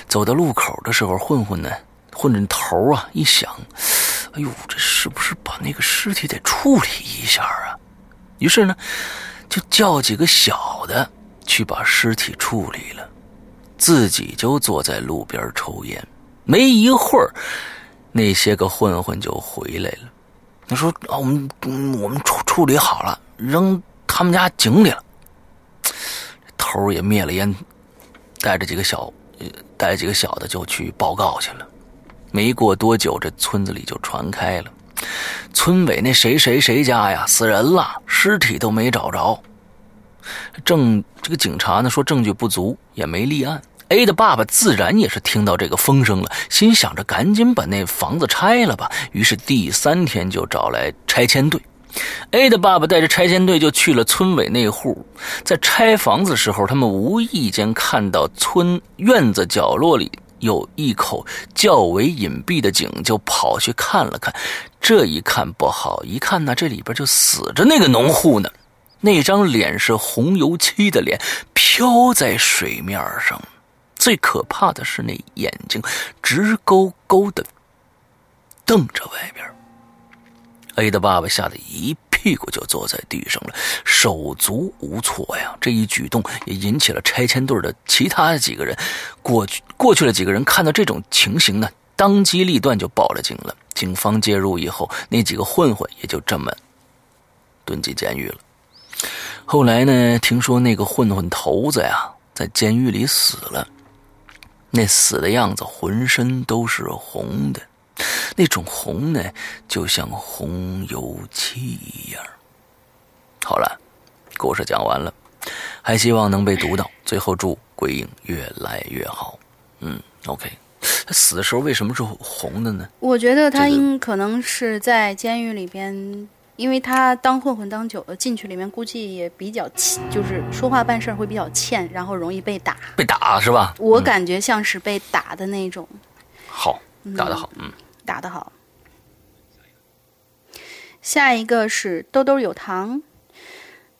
走到路口的时候，混混呢？混着头啊，一想，哎呦，这是不是把那个尸体得处理一下啊？于是呢，就叫几个小的去把尸体处理了，自己就坐在路边抽烟。没一会儿，那些个混混就回来了。他说：“啊，我们我们处处理好了，扔他们家井里了。”头也灭了烟，带着几个小，带几个小的就去报告去了。没过多久，这村子里就传开了，村委那谁谁谁家呀死人了，尸体都没找着。证这个警察呢说证据不足，也没立案。A 的爸爸自然也是听到这个风声了，心想着赶紧把那房子拆了吧。于是第三天就找来拆迁队。A 的爸爸带着拆迁队就去了村委那户，在拆房子时候，他们无意间看到村院子角落里有一口较为隐蔽的井，就跑去看了看。这一看不好，一看呢，这里边就死着那个农户呢，那张脸是红油漆的脸，飘在水面上。最可怕的是那眼睛直勾勾的瞪着外边。A 的爸爸吓得一屁股就坐在地上了，手足无措呀。这一举动也引起了拆迁队的其他几个人。过去过去了几个人看到这种情形呢，当机立断就报了警了。警方介入以后，那几个混混也就这么蹲进监狱了。后来呢，听说那个混混头子呀，在监狱里死了。那死的样子，浑身都是红的，那种红呢，就像红油漆一样。好了，故事讲完了，还希望能被读到。最后祝鬼影越来越好。嗯，OK。他死的时候为什么是红的呢？我觉得他应可能是在监狱里边，因为他当混混当久了，进去里面估计也比较欠，就是说话办事儿会比较欠，然后容易被打。被打是吧？嗯我感觉像是被打的那种，好，打得好，嗯，打得好。下一个是兜兜有糖，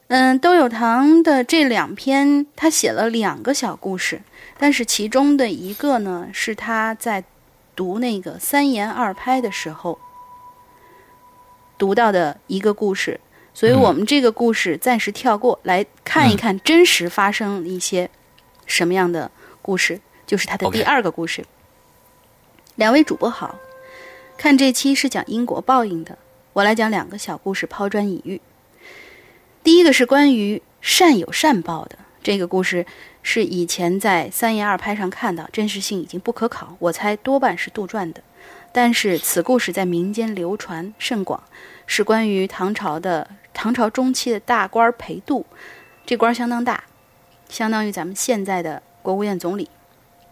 嗯，兜有糖的这两篇，他写了两个小故事，但是其中的一个呢，是他在读那个三言二拍的时候读到的一个故事，所以我们这个故事暂时跳过来看一看真实发生一些什么样的故事，就是他的第二个故事。两位主播好，看这期是讲因果报应的，我来讲两个小故事，抛砖引玉。第一个是关于善有善报的，这个故事是以前在三言二拍上看到，真实性已经不可考，我猜多半是杜撰的。但是此故事在民间流传甚广，是关于唐朝的唐朝中期的大官裴度，这官相当大，相当于咱们现在的国务院总理。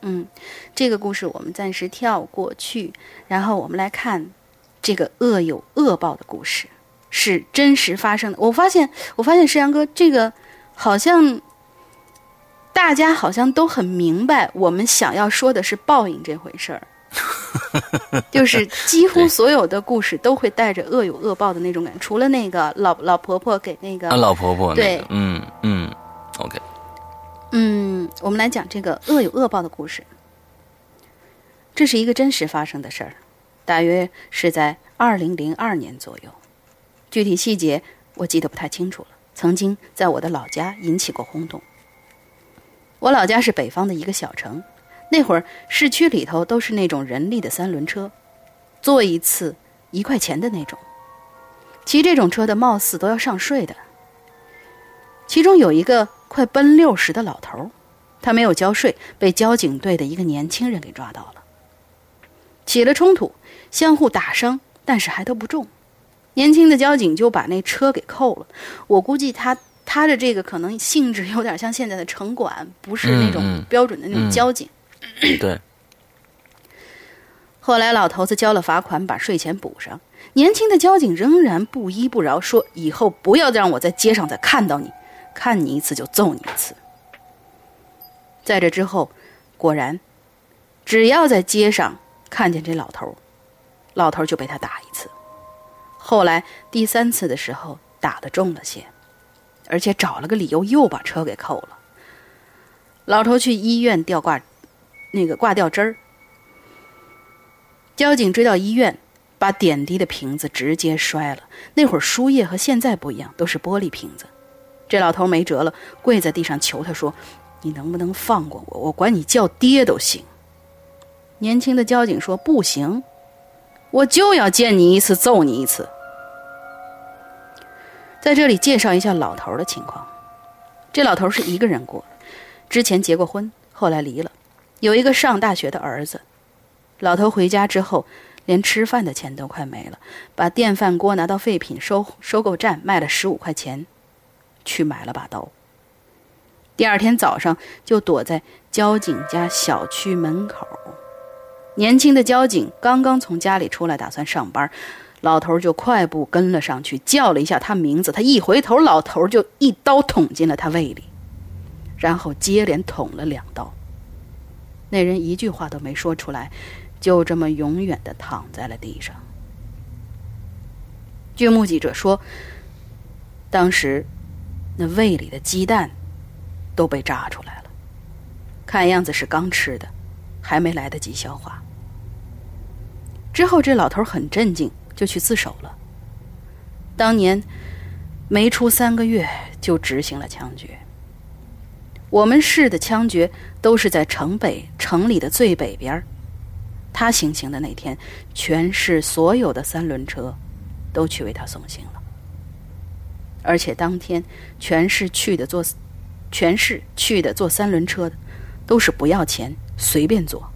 嗯，这个故事我们暂时跳过去，然后我们来看这个恶有恶报的故事，是真实发生的。我发现，我发现石阳哥这个好像大家好像都很明白，我们想要说的是报应这回事儿。*laughs* 就是几乎所有的故事都会带着恶有恶报的那种感觉，除了那个老老婆婆给那个啊，老婆婆那对，嗯嗯，OK，嗯，我们来讲这个恶有恶报的故事。这是一个真实发生的事儿，大约是在二零零二年左右，具体细节我记得不太清楚了。曾经在我的老家引起过轰动。我老家是北方的一个小城，那会儿市区里头都是那种人力的三轮车，坐一次一块钱的那种。骑这种车的貌似都要上税的。其中有一个快奔六十的老头儿，他没有交税，被交警队的一个年轻人给抓到了。起了冲突，相互打伤，但是还都不重。年轻的交警就把那车给扣了。我估计他他的这个可能性质有点像现在的城管，不是那种标准的那种嗯交警。对，后来老头子交了罚款，把税钱补上。年轻的交警仍然不依不饶，说以后不要让我在街上再看到你，看你一次就揍你一次。在这之后，果然，只要在街上看见这老头，老头就被他打一次。后来第三次的时候打的重了些，而且找了个理由又把车给扣了。老头去医院吊挂，那个挂吊针儿。交警追到医院，把点滴的瓶子直接摔了。那会儿输液和现在不一样，都是玻璃瓶子。这老头没辙了，跪在地上求他说：“你能不能放过我？我管你叫爹都行。”年轻的交警说：“不行，我就要见你一次，揍你一次。”在这里介绍一下老头的情况。这老头是一个人过，之前结过婚，后来离了，有一个上大学的儿子。老头回家之后，连吃饭的钱都快没了，把电饭锅拿到废品收收购站卖了十五块钱，去买了把刀。第二天早上就躲在交警家小区门口。年轻的交警刚刚从家里出来，打算上班，老头就快步跟了上去，叫了一下他名字。他一回头，老头就一刀捅进了他胃里，然后接连捅了两刀。那人一句话都没说出来，就这么永远的躺在了地上。据目击者说，当时那胃里的鸡蛋都被炸出来了，看样子是刚吃的，还没来得及消化。之后这老头很镇静，就去自首了。当年没出三个月就执行了枪决。我们市的枪决都是在城北城里的最北边。他行刑的那天，全市所有的三轮车都去为他送行了。而且当天，全市去的坐，全市去的坐三轮车的，都是不要钱，随便坐。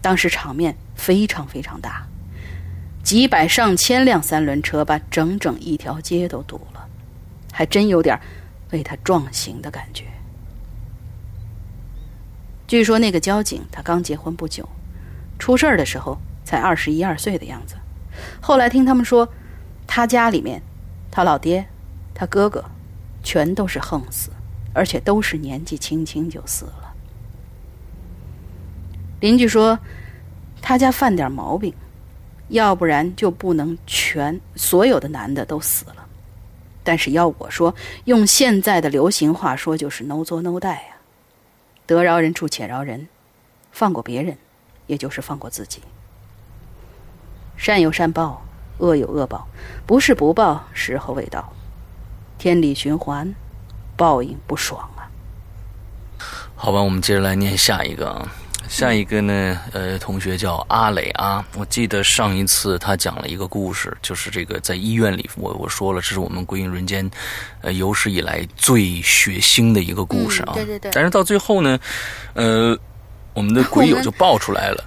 当时场面非常非常大，几百上千辆三轮车把整整一条街都堵了，还真有点为他壮行的感觉。据说那个交警他刚结婚不久，出事儿的时候才二十一二岁的样子。后来听他们说，他家里面，他老爹、他哥哥，全都是横死，而且都是年纪轻轻就死了。邻居说，他家犯点毛病，要不然就不能全所有的男的都死了。但是要我说，用现在的流行话说，就是 “no 作 no 带”呀。得饶人处且饶人，放过别人，也就是放过自己。善有善报，恶有恶报，不是不报，时候未到。天理循环，报应不爽啊！好吧，我们接着来念下一个啊。下一个呢，呃，同学叫阿磊啊。我记得上一次他讲了一个故事，就是这个在医院里，我我说了，这是我们《归隐人间》呃有史以来最血腥的一个故事啊。对对对。但是到最后呢，呃，我们的鬼友就爆出来了。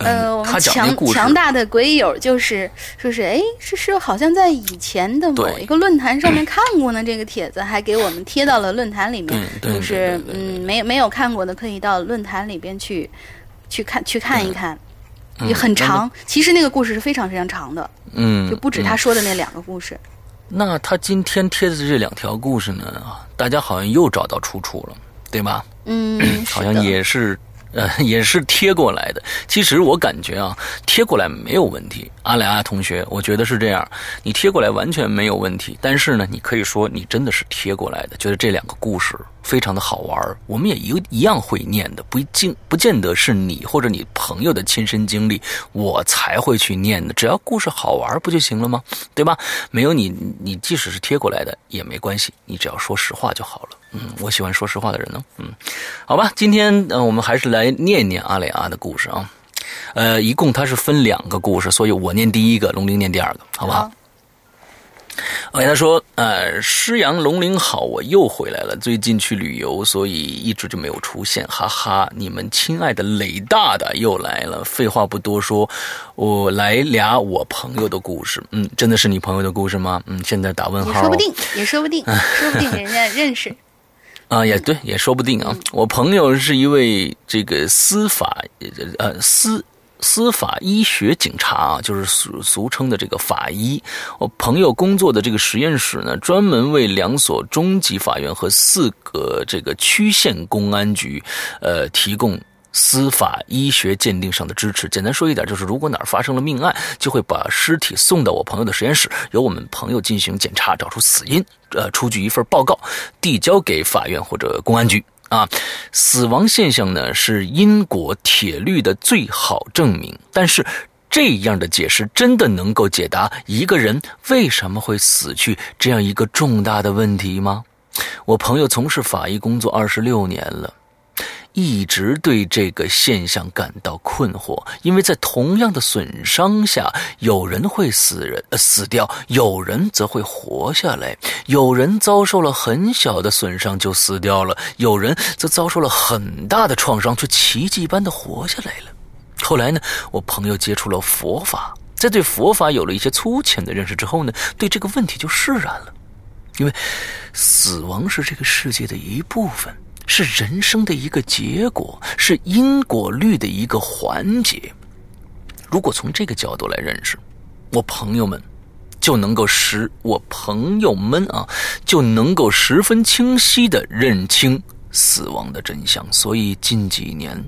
呃，我们强强大的鬼友就是说是，哎，是是，好像在以前的某一个论坛上面 *clears throat* 看过呢。这个帖子还给我们贴到了论坛里面，就是嗯，没没有看过的可以到论坛里边去去看去看一看，也很长。其实那个故事是非常非常长的，嗯，就不止他说的那两个故事。那他今天贴的这两条故事呢，大家好像又找到出处了，对吧？嗯，好像也是。呃，*laughs* 也是贴过来的。其实我感觉啊，贴过来没有问题。阿莱阿同学，我觉得是这样，你贴过来完全没有问题。但是呢，你可以说你真的是贴过来的，觉得这两个故事非常的好玩我们也一一样会念的，不见不见得是你或者你朋友的亲身经历，我才会去念的。只要故事好玩不就行了吗？对吧？没有你，你即使是贴过来的也没关系，你只要说实话就好了。嗯，我喜欢说实话的人呢。嗯，好吧，今天呃，我们还是来念念阿雷阿的故事啊。呃，一共它是分两个故事，所以我念第一个，龙鳞念第二个，好不好？OK，他说，呃，师阳龙鳞好，我又回来了。最近去旅游，所以一直就没有出现，哈哈。你们亲爱的雷大大又来了。废话不多说，我来俩我朋友的故事。嗯，真的是你朋友的故事吗？嗯，现在打问号。也说不定，也说不定，*laughs* 说不定人家认识。啊，也对，也说不定啊。我朋友是一位这个司法，呃，司司法医学警察啊，就是俗俗称的这个法医。我朋友工作的这个实验室呢，专门为两所中级法院和四个这个区县公安局，呃，提供。司法医学鉴定上的支持，简单说一点，就是如果哪儿发生了命案，就会把尸体送到我朋友的实验室，由我们朋友进行检查，找出死因，呃，出具一份报告，递交给法院或者公安局。啊，死亡现象呢是因果铁律的最好证明，但是这样的解释真的能够解答一个人为什么会死去这样一个重大的问题吗？我朋友从事法医工作二十六年了。一直对这个现象感到困惑，因为在同样的损伤下，有人会死人死掉，有人则会活下来；有人遭受了很小的损伤就死掉了，有人则遭受了很大的创伤却奇迹般的活下来了。后来呢，我朋友接触了佛法，在对佛法有了一些粗浅的认识之后呢，对这个问题就释然了。因为死亡是这个世界的一部分，是人生的一个结果，是因果律的一个环节。如果从这个角度来认识，我朋友们就能够使我朋友们啊就能够十分清晰的认清死亡的真相。所以近几年，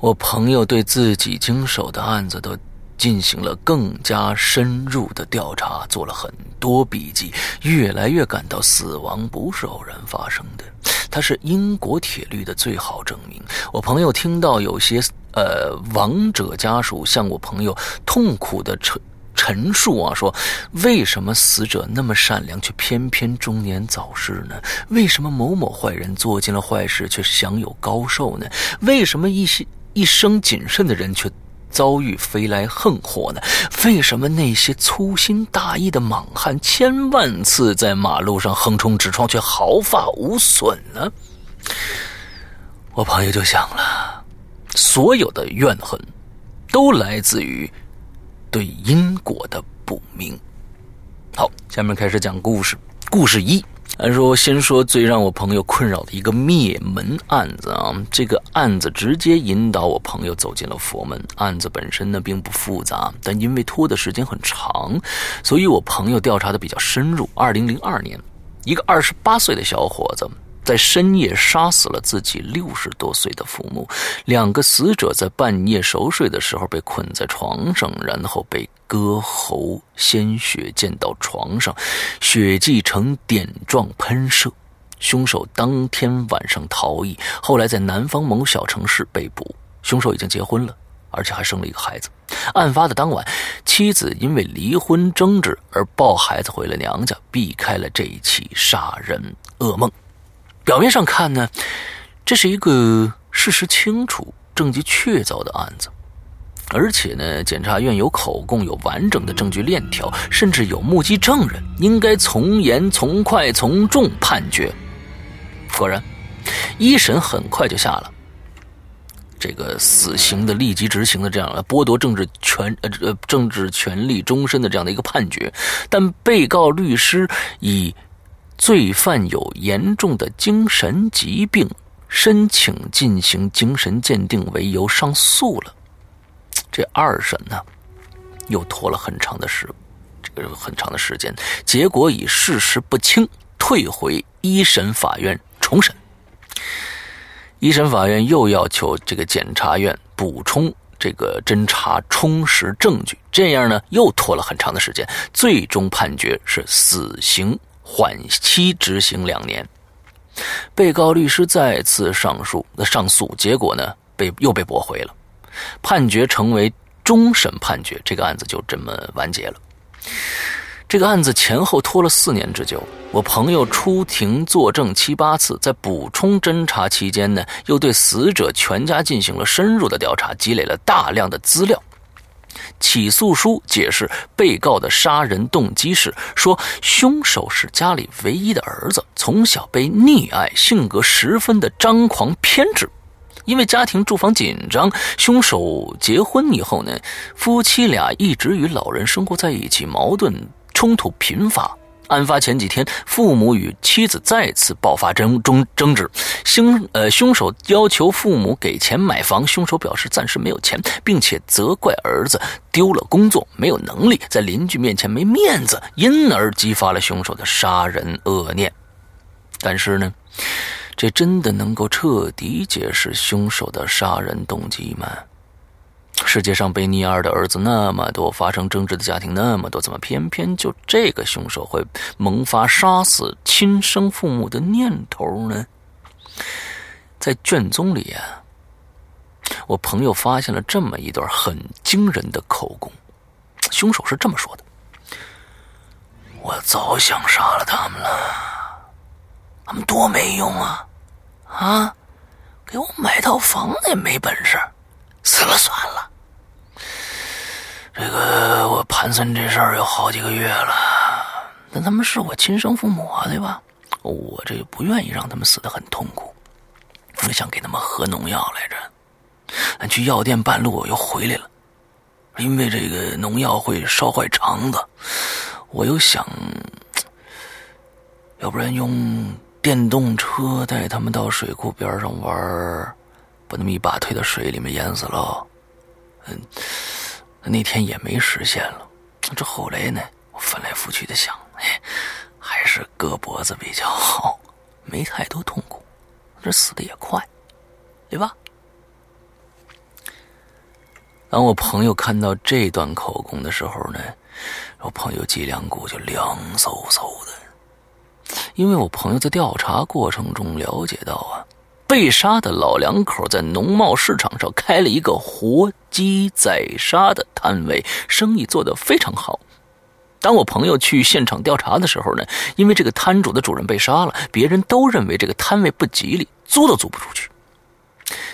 我朋友对自己经手的案子都。进行了更加深入的调查，做了很多笔记，越来越感到死亡不是偶然发生的，它是因果铁律的最好证明。我朋友听到有些呃亡者家属向我朋友痛苦的陈陈述啊，说为什么死者那么善良，却偏偏中年早逝呢？为什么某某坏人做尽了坏事，却享有高寿呢？为什么一些一生谨慎的人却？遭遇飞来横祸呢？为什么那些粗心大意的莽汉千万次在马路上横冲直撞，却毫发无损呢？我朋友就想了，所有的怨恨都来自于对因果的不明。好，下面开始讲故事。故事一。按说，先说最让我朋友困扰的一个灭门案子啊，这个案子直接引导我朋友走进了佛门。案子本身呢并不复杂，但因为拖的时间很长，所以我朋友调查的比较深入。二零零二年，一个二十八岁的小伙子。在深夜杀死了自己六十多岁的父母，两个死者在半夜熟睡的时候被困在床上，然后被割喉，鲜血溅到床上，血迹呈点状喷射。凶手当天晚上逃逸，后来在南方某小城市被捕。凶手已经结婚了，而且还生了一个孩子。案发的当晚，妻子因为离婚争执而抱孩子回了娘家，避开了这一起杀人噩梦。表面上看呢，这是一个事实清楚、证据确凿的案子，而且呢，检察院有口供、有完整的证据链条，甚至有目击证人，应该从严、从快、从重判决。果然，一审很快就下了这个死刑的立即执行的这样的剥夺政治权呃呃政治权利终身的这样的一个判决，但被告律师以。罪犯有严重的精神疾病，申请进行精神鉴定为由上诉了。这二审呢，又拖了很长的时，这个很长的时间，结果以事实不清退回一审法院重审。一审法院又要求这个检察院补充这个侦查充实证据，这样呢又拖了很长的时间，最终判决是死刑。缓期执行两年，被告律师再次上诉，那上诉结果呢？被又被驳回了，判决成为终审判决，这个案子就这么完结了。这个案子前后拖了四年之久，我朋友出庭作证七八次，在补充侦查期间呢，又对死者全家进行了深入的调查，积累了大量的资料。起诉书解释被告的杀人动机是说，凶手是家里唯一的儿子，从小被溺爱，性格十分的张狂偏执。因为家庭住房紧张，凶手结婚以后呢，夫妻俩一直与老人生活在一起，矛盾冲突频发。案发前几天，父母与妻子再次爆发争争争执，凶呃凶手要求父母给钱买房，凶手表示暂时没有钱，并且责怪儿子丢了工作，没有能力，在邻居面前没面子，因而激发了凶手的杀人恶念。但是呢，这真的能够彻底解释凶手的杀人动机吗？世界上被溺爱的儿子那么多，发生争执的家庭那么多，怎么偏偏就这个凶手会萌发杀死亲生父母的念头呢？在卷宗里啊，我朋友发现了这么一段很惊人的口供，凶手是这么说的：“我早想杀了他们了，他们多没用啊！啊，给我买套房子也没本事，死了算了。”这个我盘算这事儿有好几个月了，但他们是我亲生父母啊，对吧？我这不愿意让他们死得很痛苦，我想给他们喝农药来着。去药店半路我又回来了，因为这个农药会烧坏肠子，我又想要不然用电动车带他们到水库边上玩把他们一把推到水里面淹死了。嗯，那天也没实现了。这后来呢，我翻来覆去的想，哎，还是割脖子比较好，没太多痛苦，这死的也快，对吧？当我朋友看到这段口供的时候呢，我朋友脊梁骨就凉飕飕的，因为我朋友在调查过程中了解到啊，被杀的老两口在农贸市场上开了一个活鸡宰杀的摊位，生意做得非常好。当我朋友去现场调查的时候呢，因为这个摊主的主人被杀了，别人都认为这个摊位不吉利，租都租不出去。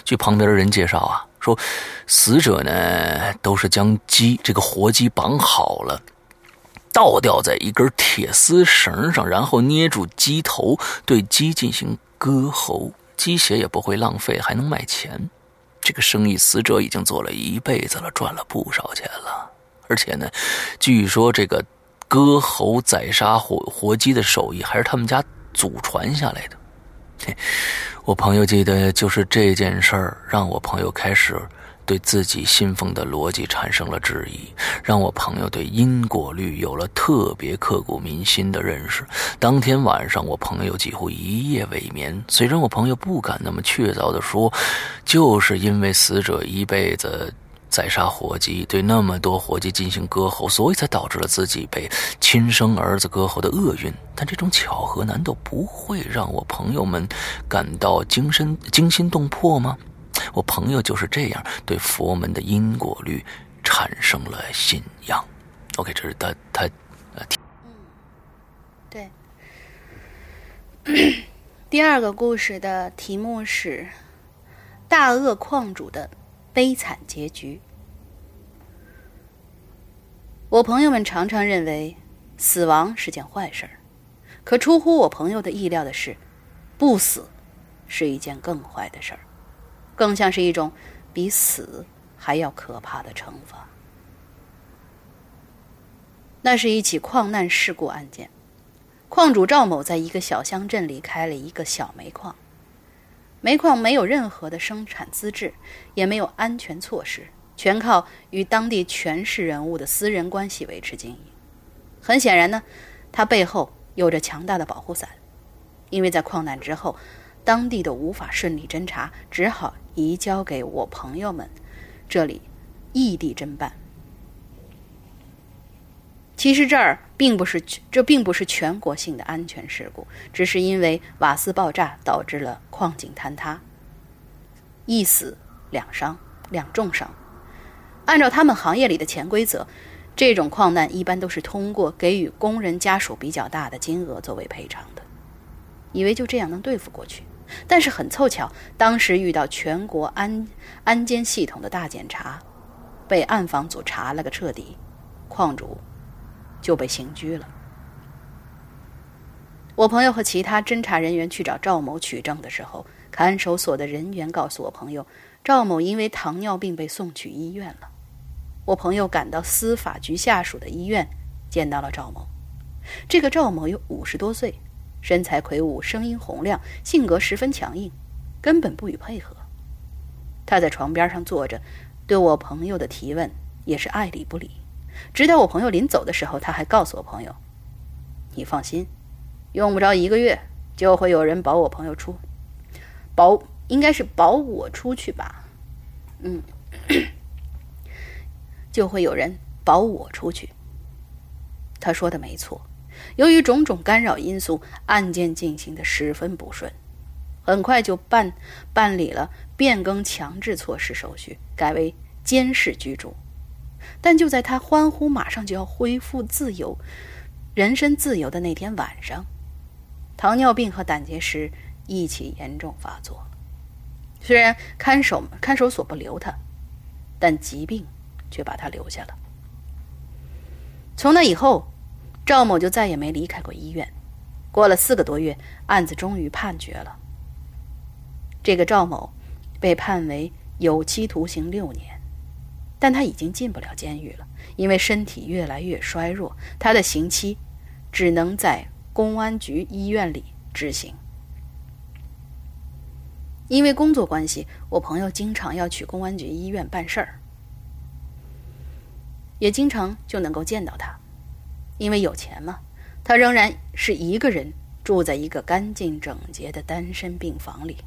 据旁边的人介绍啊。说，死者呢都是将鸡这个活鸡绑好了，倒吊在一根铁丝绳上，然后捏住鸡头，对鸡进行割喉，鸡血也不会浪费，还能卖钱。这个生意死者已经做了一辈子了，赚了不少钱了。而且呢，据说这个割喉宰杀活活鸡的手艺还是他们家祖传下来的。我朋友记得，就是这件事儿，让我朋友开始对自己信奉的逻辑产生了质疑，让我朋友对因果律有了特别刻骨铭心的认识。当天晚上，我朋友几乎一夜未眠。虽然我朋友不敢那么确凿的说，就是因为死者一辈子。宰杀活鸡，对那么多活鸡进行割喉，所以才导致了自己被亲生儿子割喉的厄运。但这种巧合难道不会让我朋友们感到惊身惊心动魄吗？我朋友就是这样对佛门的因果律产生了信仰。OK，这是他他呃，嗯，对。*clears throat* 第二个故事的题目是《大恶矿主的》。悲惨结局。我朋友们常常认为死亡是件坏事儿，可出乎我朋友的意料的是，不死是一件更坏的事儿，更像是一种比死还要可怕的惩罚。那是一起矿难事故案件，矿主赵某在一个小乡镇里开了一个小煤矿。煤矿没有任何的生产资质，也没有安全措施，全靠与当地权势人物的私人关系维持经营。很显然呢，他背后有着强大的保护伞，因为在矿难之后，当地的无法顺利侦查，只好移交给我朋友们这里异地侦办。其实这儿并不是，这并不是全国性的安全事故，只是因为瓦斯爆炸导致了矿井坍塌，一死两伤，两重伤。按照他们行业里的潜规则，这种矿难一般都是通过给予工人家属比较大的金额作为赔偿的，以为就这样能对付过去。但是很凑巧，当时遇到全国安安监系统的大检查，被暗访组查了个彻底，矿主。就被刑拘了。我朋友和其他侦查人员去找赵某取证的时候，看守所的人员告诉我朋友，赵某因为糖尿病被送去医院了。我朋友赶到司法局下属的医院，见到了赵某。这个赵某有五十多岁，身材魁梧，声音洪亮，性格十分强硬，根本不予配合。他在床边上坐着，对我朋友的提问也是爱理不理。直到我朋友临走的时候，他还告诉我朋友：“你放心，用不着一个月，就会有人保我朋友出，保应该是保我出去吧，嗯，*coughs* 就会有人保我出去。”他说的没错，由于种种干扰因素，案件进行的十分不顺，很快就办办理了变更强制措施手续，改为监视居住。但就在他欢呼马上就要恢复自由、人身自由的那天晚上，糖尿病和胆结石一起严重发作。虽然看守看守所不留他，但疾病却把他留下了。从那以后，赵某就再也没离开过医院。过了四个多月，案子终于判决了。这个赵某被判为有期徒刑六年。但他已经进不了监狱了，因为身体越来越衰弱，他的刑期只能在公安局医院里执行。因为工作关系，我朋友经常要去公安局医院办事儿，也经常就能够见到他。因为有钱嘛，他仍然是一个人住在一个干净整洁的单身病房里。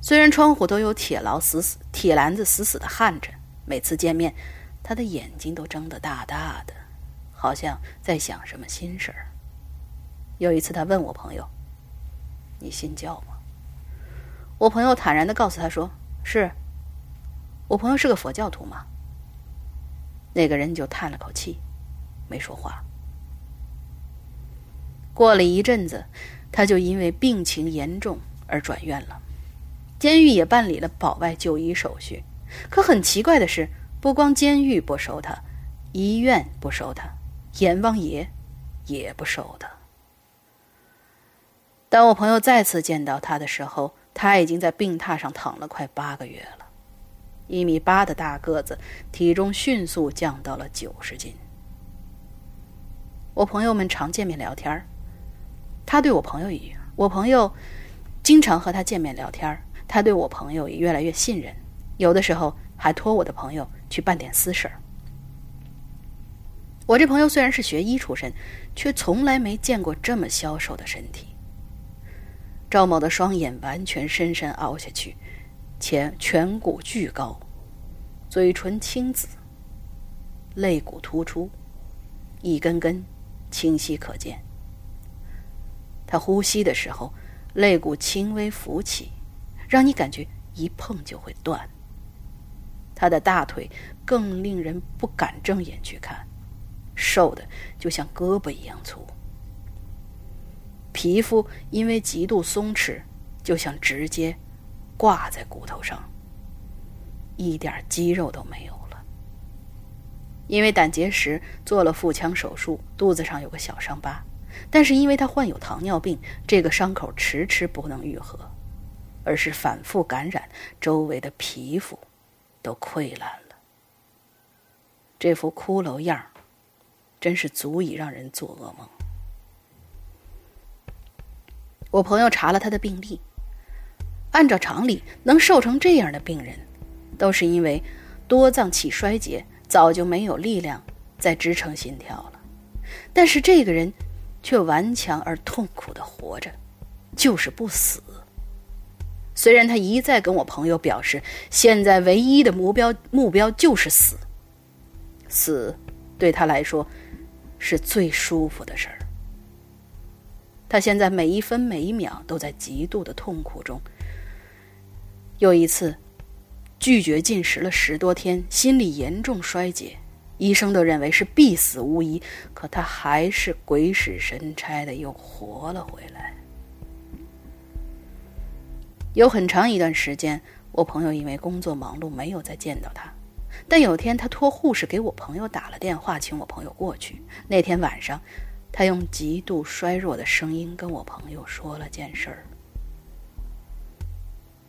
虽然窗户都有铁牢死死铁栏子死死的焊着，每次见面，他的眼睛都睁得大大的，好像在想什么心事儿。有一次，他问我朋友：“你信教吗？”我朋友坦然的告诉他说：“是。”我朋友是个佛教徒嘛。那个人就叹了口气，没说话。过了一阵子，他就因为病情严重而转院了。监狱也办理了保外就医手续，可很奇怪的是，不光监狱不收他，医院不收他，阎王爷也不收他。当我朋友再次见到他的时候，他已经在病榻上躺了快八个月了，一米八的大个子，体重迅速降到了九十斤。我朋友们常见面聊天他对我朋友也，我朋友经常和他见面聊天他对我朋友也越来越信任，有的时候还托我的朋友去办点私事儿。我这朋友虽然是学医出身，却从来没见过这么消瘦的身体。赵某的双眼完全深深凹下去，且颧骨巨高，嘴唇青紫，肋骨突出，一根根清晰可见。他呼吸的时候，肋骨轻微浮起。让你感觉一碰就会断。他的大腿更令人不敢正眼去看，瘦的就像胳膊一样粗，皮肤因为极度松弛，就像直接挂在骨头上，一点肌肉都没有。因为胆结石做了腹腔手术，肚子上有个小伤疤，但是因为他患有糖尿病，这个伤口迟迟不能愈合。而是反复感染，周围的皮肤都溃烂了。这副骷髅样真是足以让人做噩梦。我朋友查了他的病历，按照常理，能瘦成这样的病人，都是因为多脏器衰竭，早就没有力量再支撑心跳了。但是这个人却顽强而痛苦的活着，就是不死。虽然他一再跟我朋友表示，现在唯一的目标目标就是死，死对他来说是最舒服的事儿。他现在每一分每一秒都在极度的痛苦中。有一次，拒绝进食了十多天，心理严重衰竭，医生都认为是必死无疑，可他还是鬼使神差的又活了回来。有很长一段时间，我朋友因为工作忙碌，没有再见到他。但有天，他托护士给我朋友打了电话，请我朋友过去。那天晚上，他用极度衰弱的声音跟我朋友说了件事儿：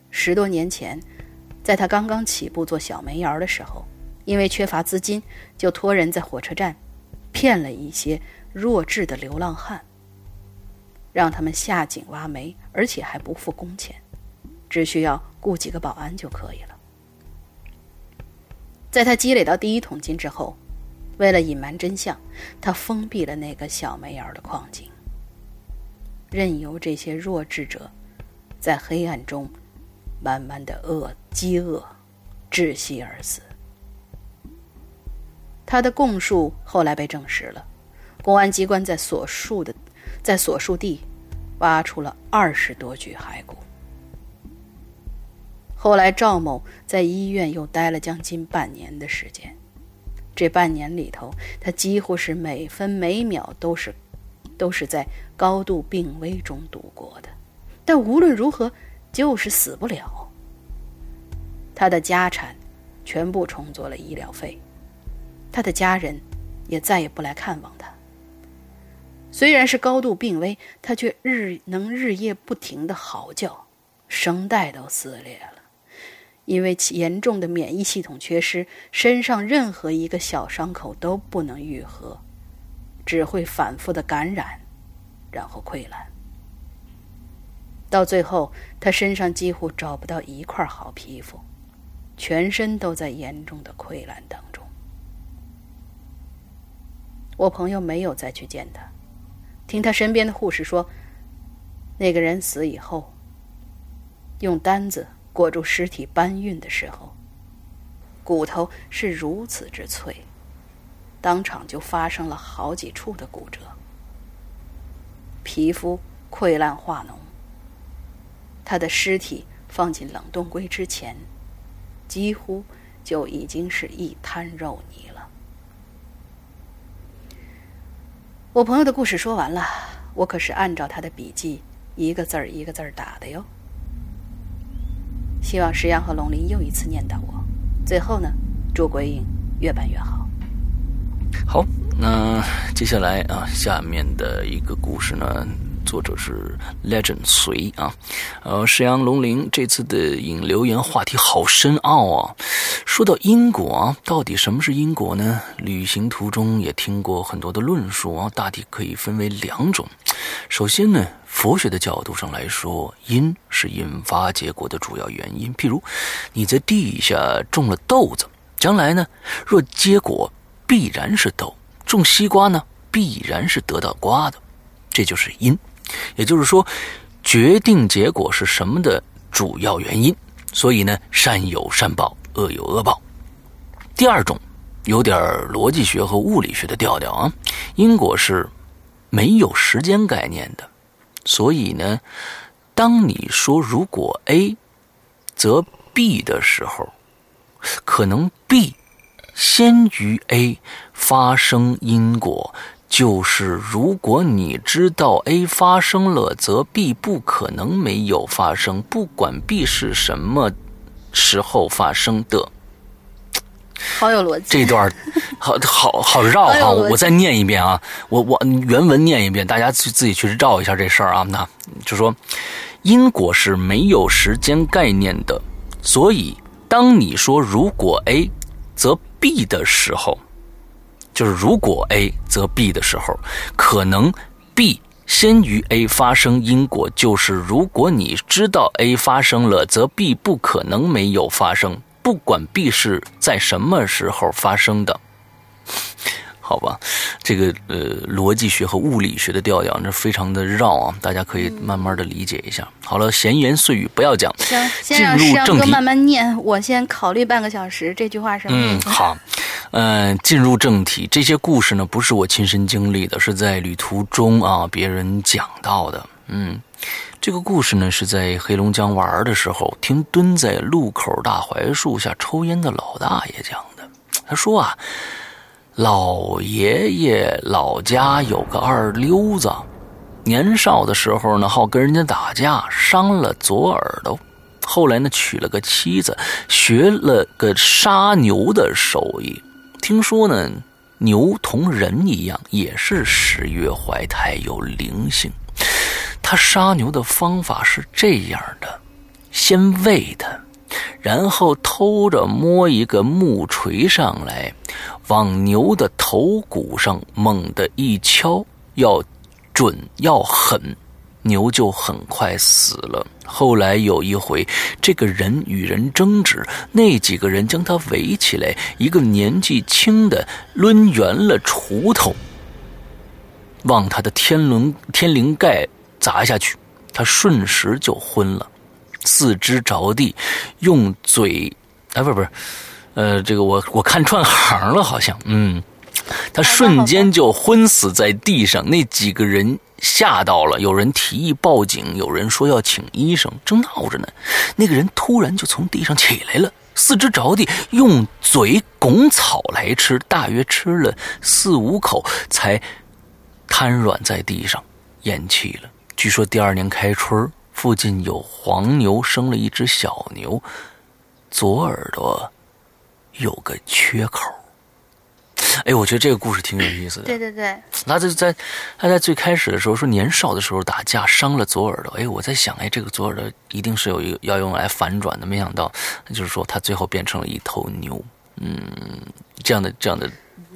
十多年前，在他刚刚起步做小煤窑的时候，因为缺乏资金，就托人在火车站骗了一些弱智的流浪汉，让他们下井挖煤，而且还不付工钱。只需要雇几个保安就可以了。在他积累到第一桶金之后，为了隐瞒真相，他封闭了那个小煤窑的矿井，任由这些弱智者在黑暗中慢慢的饿、饥饿、窒息而死。他的供述后来被证实了，公安机关在所述的在所述地挖出了二十多具骸骨。后来，赵某在医院又待了将近半年的时间。这半年里头，他几乎是每分每秒都是，都是在高度病危中度过的。但无论如何，就是死不了。他的家产全部充作了医疗费，他的家人也再也不来看望他。虽然是高度病危，他却日能日夜不停的嚎叫，声带都撕裂了。因为严重的免疫系统缺失，身上任何一个小伤口都不能愈合，只会反复的感染，然后溃烂。到最后，他身上几乎找不到一块好皮肤，全身都在严重的溃烂当中。我朋友没有再去见他，听他身边的护士说，那个人死以后，用单子裹住尸体搬运的时候，骨头是如此之脆，当场就发生了好几处的骨折，皮肤溃烂化脓。他的尸体放进冷冻柜之前，几乎就已经是一滩肉泥了。我朋友的故事说完了，我可是按照他的笔记一个字儿一个字儿打的哟。希望石阳和龙鳞又一次念叨我。最后呢，祝鬼影越办越好。好，那接下来啊，下面的一个故事呢。作者是 Legend 随啊，呃，石阳龙鳞这次的引留言话题好深奥啊。说到因果啊，到底什么是因果呢？旅行途中也听过很多的论述啊，大体可以分为两种。首先呢，佛学的角度上来说，因是引发结果的主要原因。譬如你在地下种了豆子，将来呢，若结果必然是豆；种西瓜呢，必然是得到瓜的，这就是因。也就是说，决定结果是什么的主要原因。所以呢，善有善报，恶有恶报。第二种，有点逻辑学和物理学的调调啊。因果是没有时间概念的，所以呢，当你说如果 A 则 B 的时候，可能 B 先于 A 发生因果。就是如果你知道 A 发生了，则 B 不可能没有发生，不管 B 是什么时候发生的。好有逻辑，这段好好好绕哈，我再念一遍啊，我我原文念一遍，大家去自己去绕一下这事儿啊。那就说因果是没有时间概念的，所以当你说如果 A 则 B 的时候。就是如果 A 则 B 的时候，可能 B 先于 A 发生因果。就是如果你知道 A 发生了，则 B 不可能没有发生，不管 B 是在什么时候发生的。好吧，这个呃逻辑学和物理学的调调，那非常的绕啊，大家可以慢慢的理解一下。好了，闲言碎语不要讲，行，先让石哥慢慢念，我先考虑半个小时。这句话什么意思？嗯，好，嗯，进入正题，这些故事呢不是我亲身经历的，是在旅途中啊别人讲到的。嗯，这个故事呢是在黑龙江玩的时候，听蹲在路口大槐树下抽烟的老大爷讲的。他说啊。老爷爷老家有个二溜子，年少的时候呢，好跟人家打架，伤了左耳朵。后来呢，娶了个妻子，学了个杀牛的手艺。听说呢，牛同人一样，也是十月怀胎，有灵性。他杀牛的方法是这样的：先喂它。然后偷着摸一个木锤上来，往牛的头骨上猛地一敲，要准要狠，牛就很快死了。后来有一回，这个人与人争执，那几个人将他围起来，一个年纪轻的抡圆了锄头，往他的天轮天灵盖砸下去，他瞬时就昏了。四肢着地，用嘴，哎，不是不是，呃，这个我我看串行了，好像，嗯，他瞬间就昏死在地上。那几个人吓到了，有人提议报警，有人说要请医生。正闹着呢，那个人突然就从地上起来了，四肢着地，用嘴拱草来吃，大约吃了四五口，才瘫软在地上，咽气了。据说第二年开春附近有黄牛生了一只小牛，左耳朵有个缺口。哎，我觉得这个故事挺有意思的。对对对，他在在他在最开始的时候说年少的时候打架伤了左耳朵。哎，我在想，哎，这个左耳朵一定是有一个要用来反转的。没想到，就是说他最后变成了一头牛。嗯，这样的这样的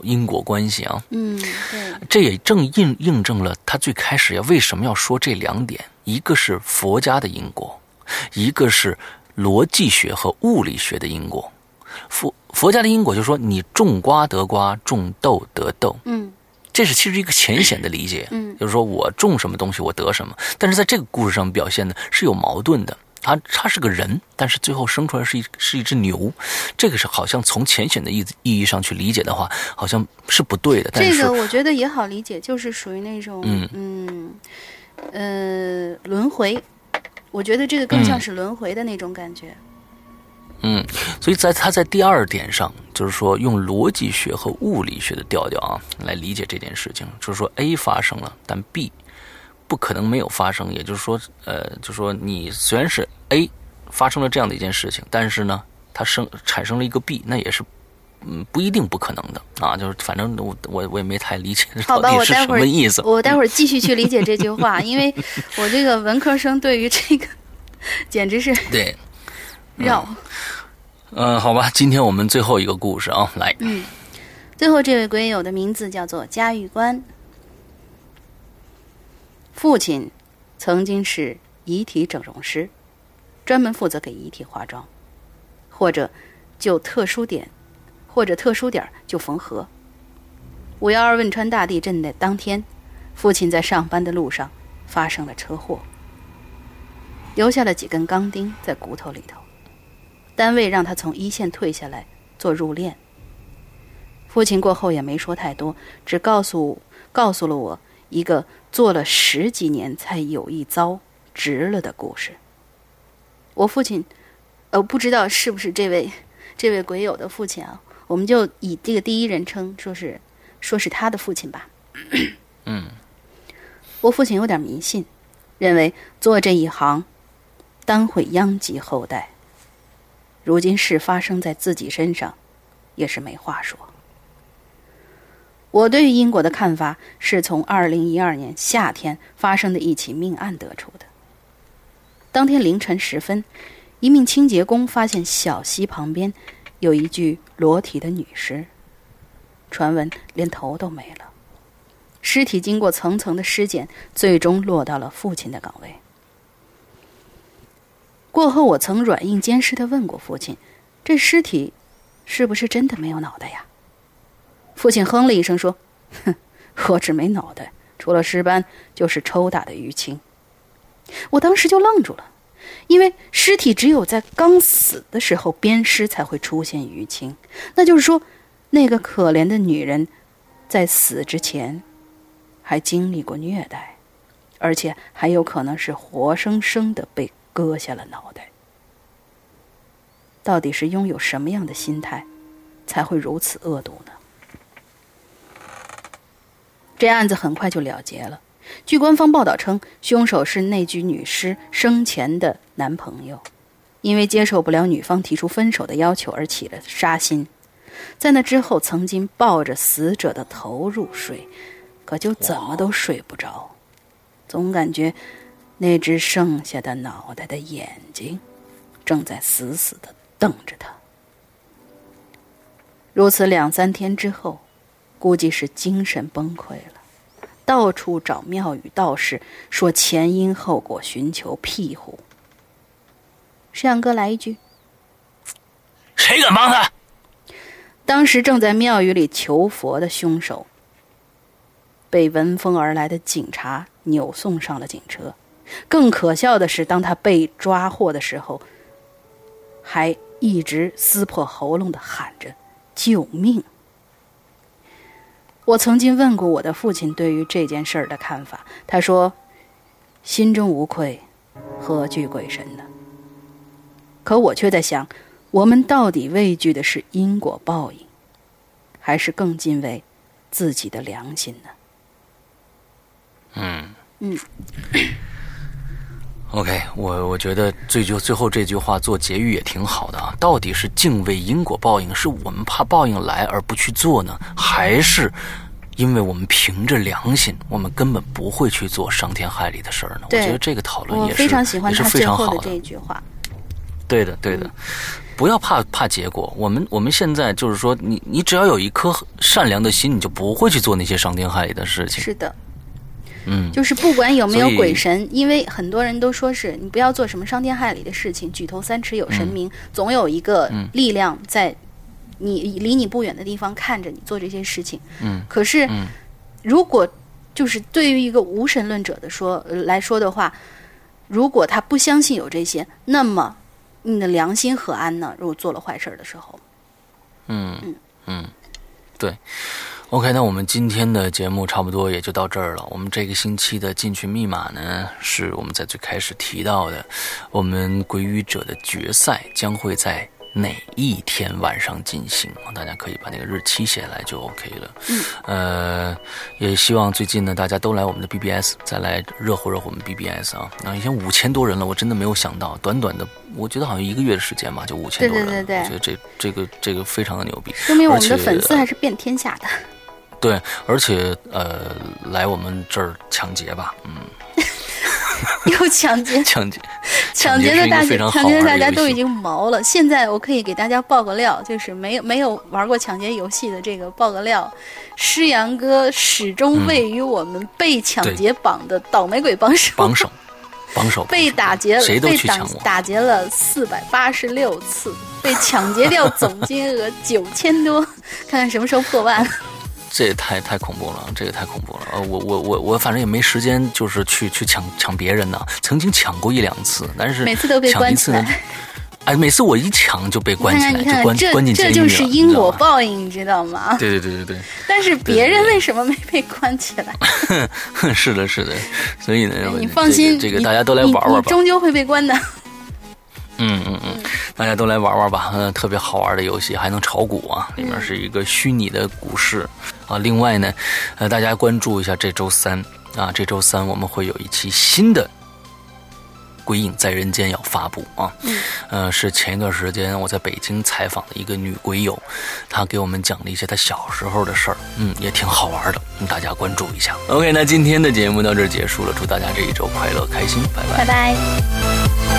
因果关系啊。嗯，对，这也正印印证了他最开始要为什么要说这两点，一个是佛家的因果，一个是逻辑学和物理学的因果。佛佛家的因果就是说，你种瓜得瓜，种豆得豆，嗯。这是其实一个浅显的理解，嗯。就是说我种什么东西我得什么。但是在这个故事上表现的是有矛盾的，他他是个人，但是最后生出来是一是一只牛，这个是好像从浅显的意意义上去理解的话，好像是不对的。但是这个我觉得也好理解，就是属于那种嗯。嗯呃轮回，我觉得这个更像是轮回的那种感觉。嗯，所以在他在第二点上，就是说用逻辑学和物理学的调调啊来理解这件事情，就是说 A 发生了，但 B 不可能没有发生，也就是说，呃，就是说你虽然是 A 发生了这样的一件事情，但是呢，它生产生了一个 B，那也是。嗯，不一定不可能的啊，就是反正我我我也没太理解到底是什么意思。我待会儿继续去理解这句话，*laughs* 因为我这个文科生对于这个简直是对，绕。嗯、好吧，今天我们最后一个故事啊，来，嗯，最后这位鬼友的名字叫做嘉峪关，父亲曾经是遗体整容师，专门负责给遗体化妆，或者就特殊点，或者特殊点儿就缝合。五幺二汶川大地震的当天，父亲在上班的路上发生了车祸，留下了几根钢钉在骨头里头。单位让他从一线退下来做入殓。父亲过后也没说太多，只告诉告诉了我一个做了十几年才有一遭值了的故事。我父亲，呃，不知道是不是这位 *laughs* 这位鬼友的父亲啊？我们就以这个第一人称说是说是他的父亲吧。嗯 *coughs* 我父亲有点迷信，认为做这一行，当会殃及后代。如今事发生在自己身上，也是没话说。我对于因果的看法是从二零一二年夏天发生的一起命案得出的。当天凌晨时分，一名清洁工发现小溪旁边有一具裸体的女尸，传闻连头都没了。尸体经过层层的尸检，最终落到了父亲的岗位。过后，我曾软硬兼施的问过父亲：“这尸体是不是真的没有脑袋呀？”父亲哼了一声说：“哼，何止没脑袋，除了尸斑就是抽打的淤青。”我当时就愣住了，因为尸体只有在刚死的时候鞭尸才会出现淤青，那就是说，那个可怜的女人在死之前还经历过虐待，而且还有可能是活生生的被割下了脑袋。到底是拥有什么样的心态，才会如此恶毒呢？这案子很快就了结了。据官方报道称，凶手是那具女尸生前的男朋友，因为接受不了女方提出分手的要求而起了杀心。在那之后，曾经抱着死者的头入睡，可就怎么都睡不着，总感觉那只剩下的脑袋的眼睛正在死死的瞪着他。如此两三天之后，估计是精神崩溃了。到处找庙宇道士，说前因后果，寻求庇护。石阳哥来一句谁敢帮他？：“当时正在庙宇里求佛的凶手，被闻风而来的警察扭送上了警车。更可笑的是，当他被抓获的时候，还一直撕破喉咙的喊着‘救命’。”我曾经问过我的父亲对于这件事儿的看法，他说：“心中无愧，何惧鬼神呢？”可我却在想，我们到底畏惧的是因果报应，还是更敬畏自己的良心呢？嗯嗯。*coughs* OK，我我觉得最就最后这句话做结语也挺好的啊。到底是敬畏因果报应，是我们怕报应来而不去做呢，还是因为我们凭着良心，我们根本不会去做伤天害理的事儿呢？我觉得这个讨论也是非常喜欢也是非他最后的常好的。这一句话。对的，对的，不要怕怕结果。我们我们现在就是说，你你只要有一颗善良的心，你就不会去做那些伤天害理的事情。是的，嗯，就是不管有没有鬼神，因为很多人都说是你不要做什么伤天害理的事情，举头三尺有神明，总有一个嗯力量在你离你不远的地方看着你做这些事情。嗯，可是嗯如果就是对于一个无神论者的说呃来说的话，如果他不相信有这些，那么你的良心何安呢？如果做了坏事儿的时候，嗯嗯，对。OK，那我们今天的节目差不多也就到这儿了。我们这个星期的进群密码呢，是我们在最开始提到的，我们鬼语者的决赛将会在哪一天晚上进行？大家可以把那个日期写下来就 OK 了。嗯，呃，也希望最近呢，大家都来我们的 BBS，再来热乎热乎我们 BBS 啊。那已经五千多人了，我真的没有想到，短短的，我觉得好像一个月的时间吧，就五千多人。对对对对我觉得这这个这个非常的牛逼。说明我们的粉丝还是遍天下的。对，而且呃，来我们这儿抢劫吧，嗯，*laughs* 又抢劫，*laughs* 抢劫，*laughs* 抢劫的大是一个非常好抢劫的大家都已经毛了。现在我可以给大家爆个料，就是没有没有玩过抢劫游戏的这个爆个料，诗阳哥始终位于我们被抢劫榜的倒霉鬼帮手，帮手，帮手被打劫了，谁都被打去抢我，打劫了四百八十六次，被抢劫掉总金额九千多，看看什么时候破万。这也太太恐怖了，这也太恐怖了。呃，我我我我反正也没时间，就是去去抢抢别人呢。曾经抢过一两次，但是每次都被关起来。*laughs* 哎，每次我一抢就被关起来，你看看，就关关进监狱了，这就是因果。报应，你知道吗？*laughs* 对对对对对 *laughs* 但是别人为什么没被关起来？对，是的，是的。所以呢，你放心，这个这个大家都来玩玩吧。你终究会被关的。嗯嗯嗯，大家都来玩玩吧，嗯，特别好玩的游戏，还能炒股啊，里面是一个虚拟的股市啊。另外呢，呃，大家关注一下这周三啊，这周三我们会有一期新的《鬼影在人间》要发布啊，嗯，呃，是前一段时间我在北京采访的一个女鬼友，她给我们讲了一些她小时候的事儿，嗯，也挺好玩的，嗯，大家关注一下。OK，那今天的节目到这儿结束了，祝大家这一周快乐开心，拜拜拜拜。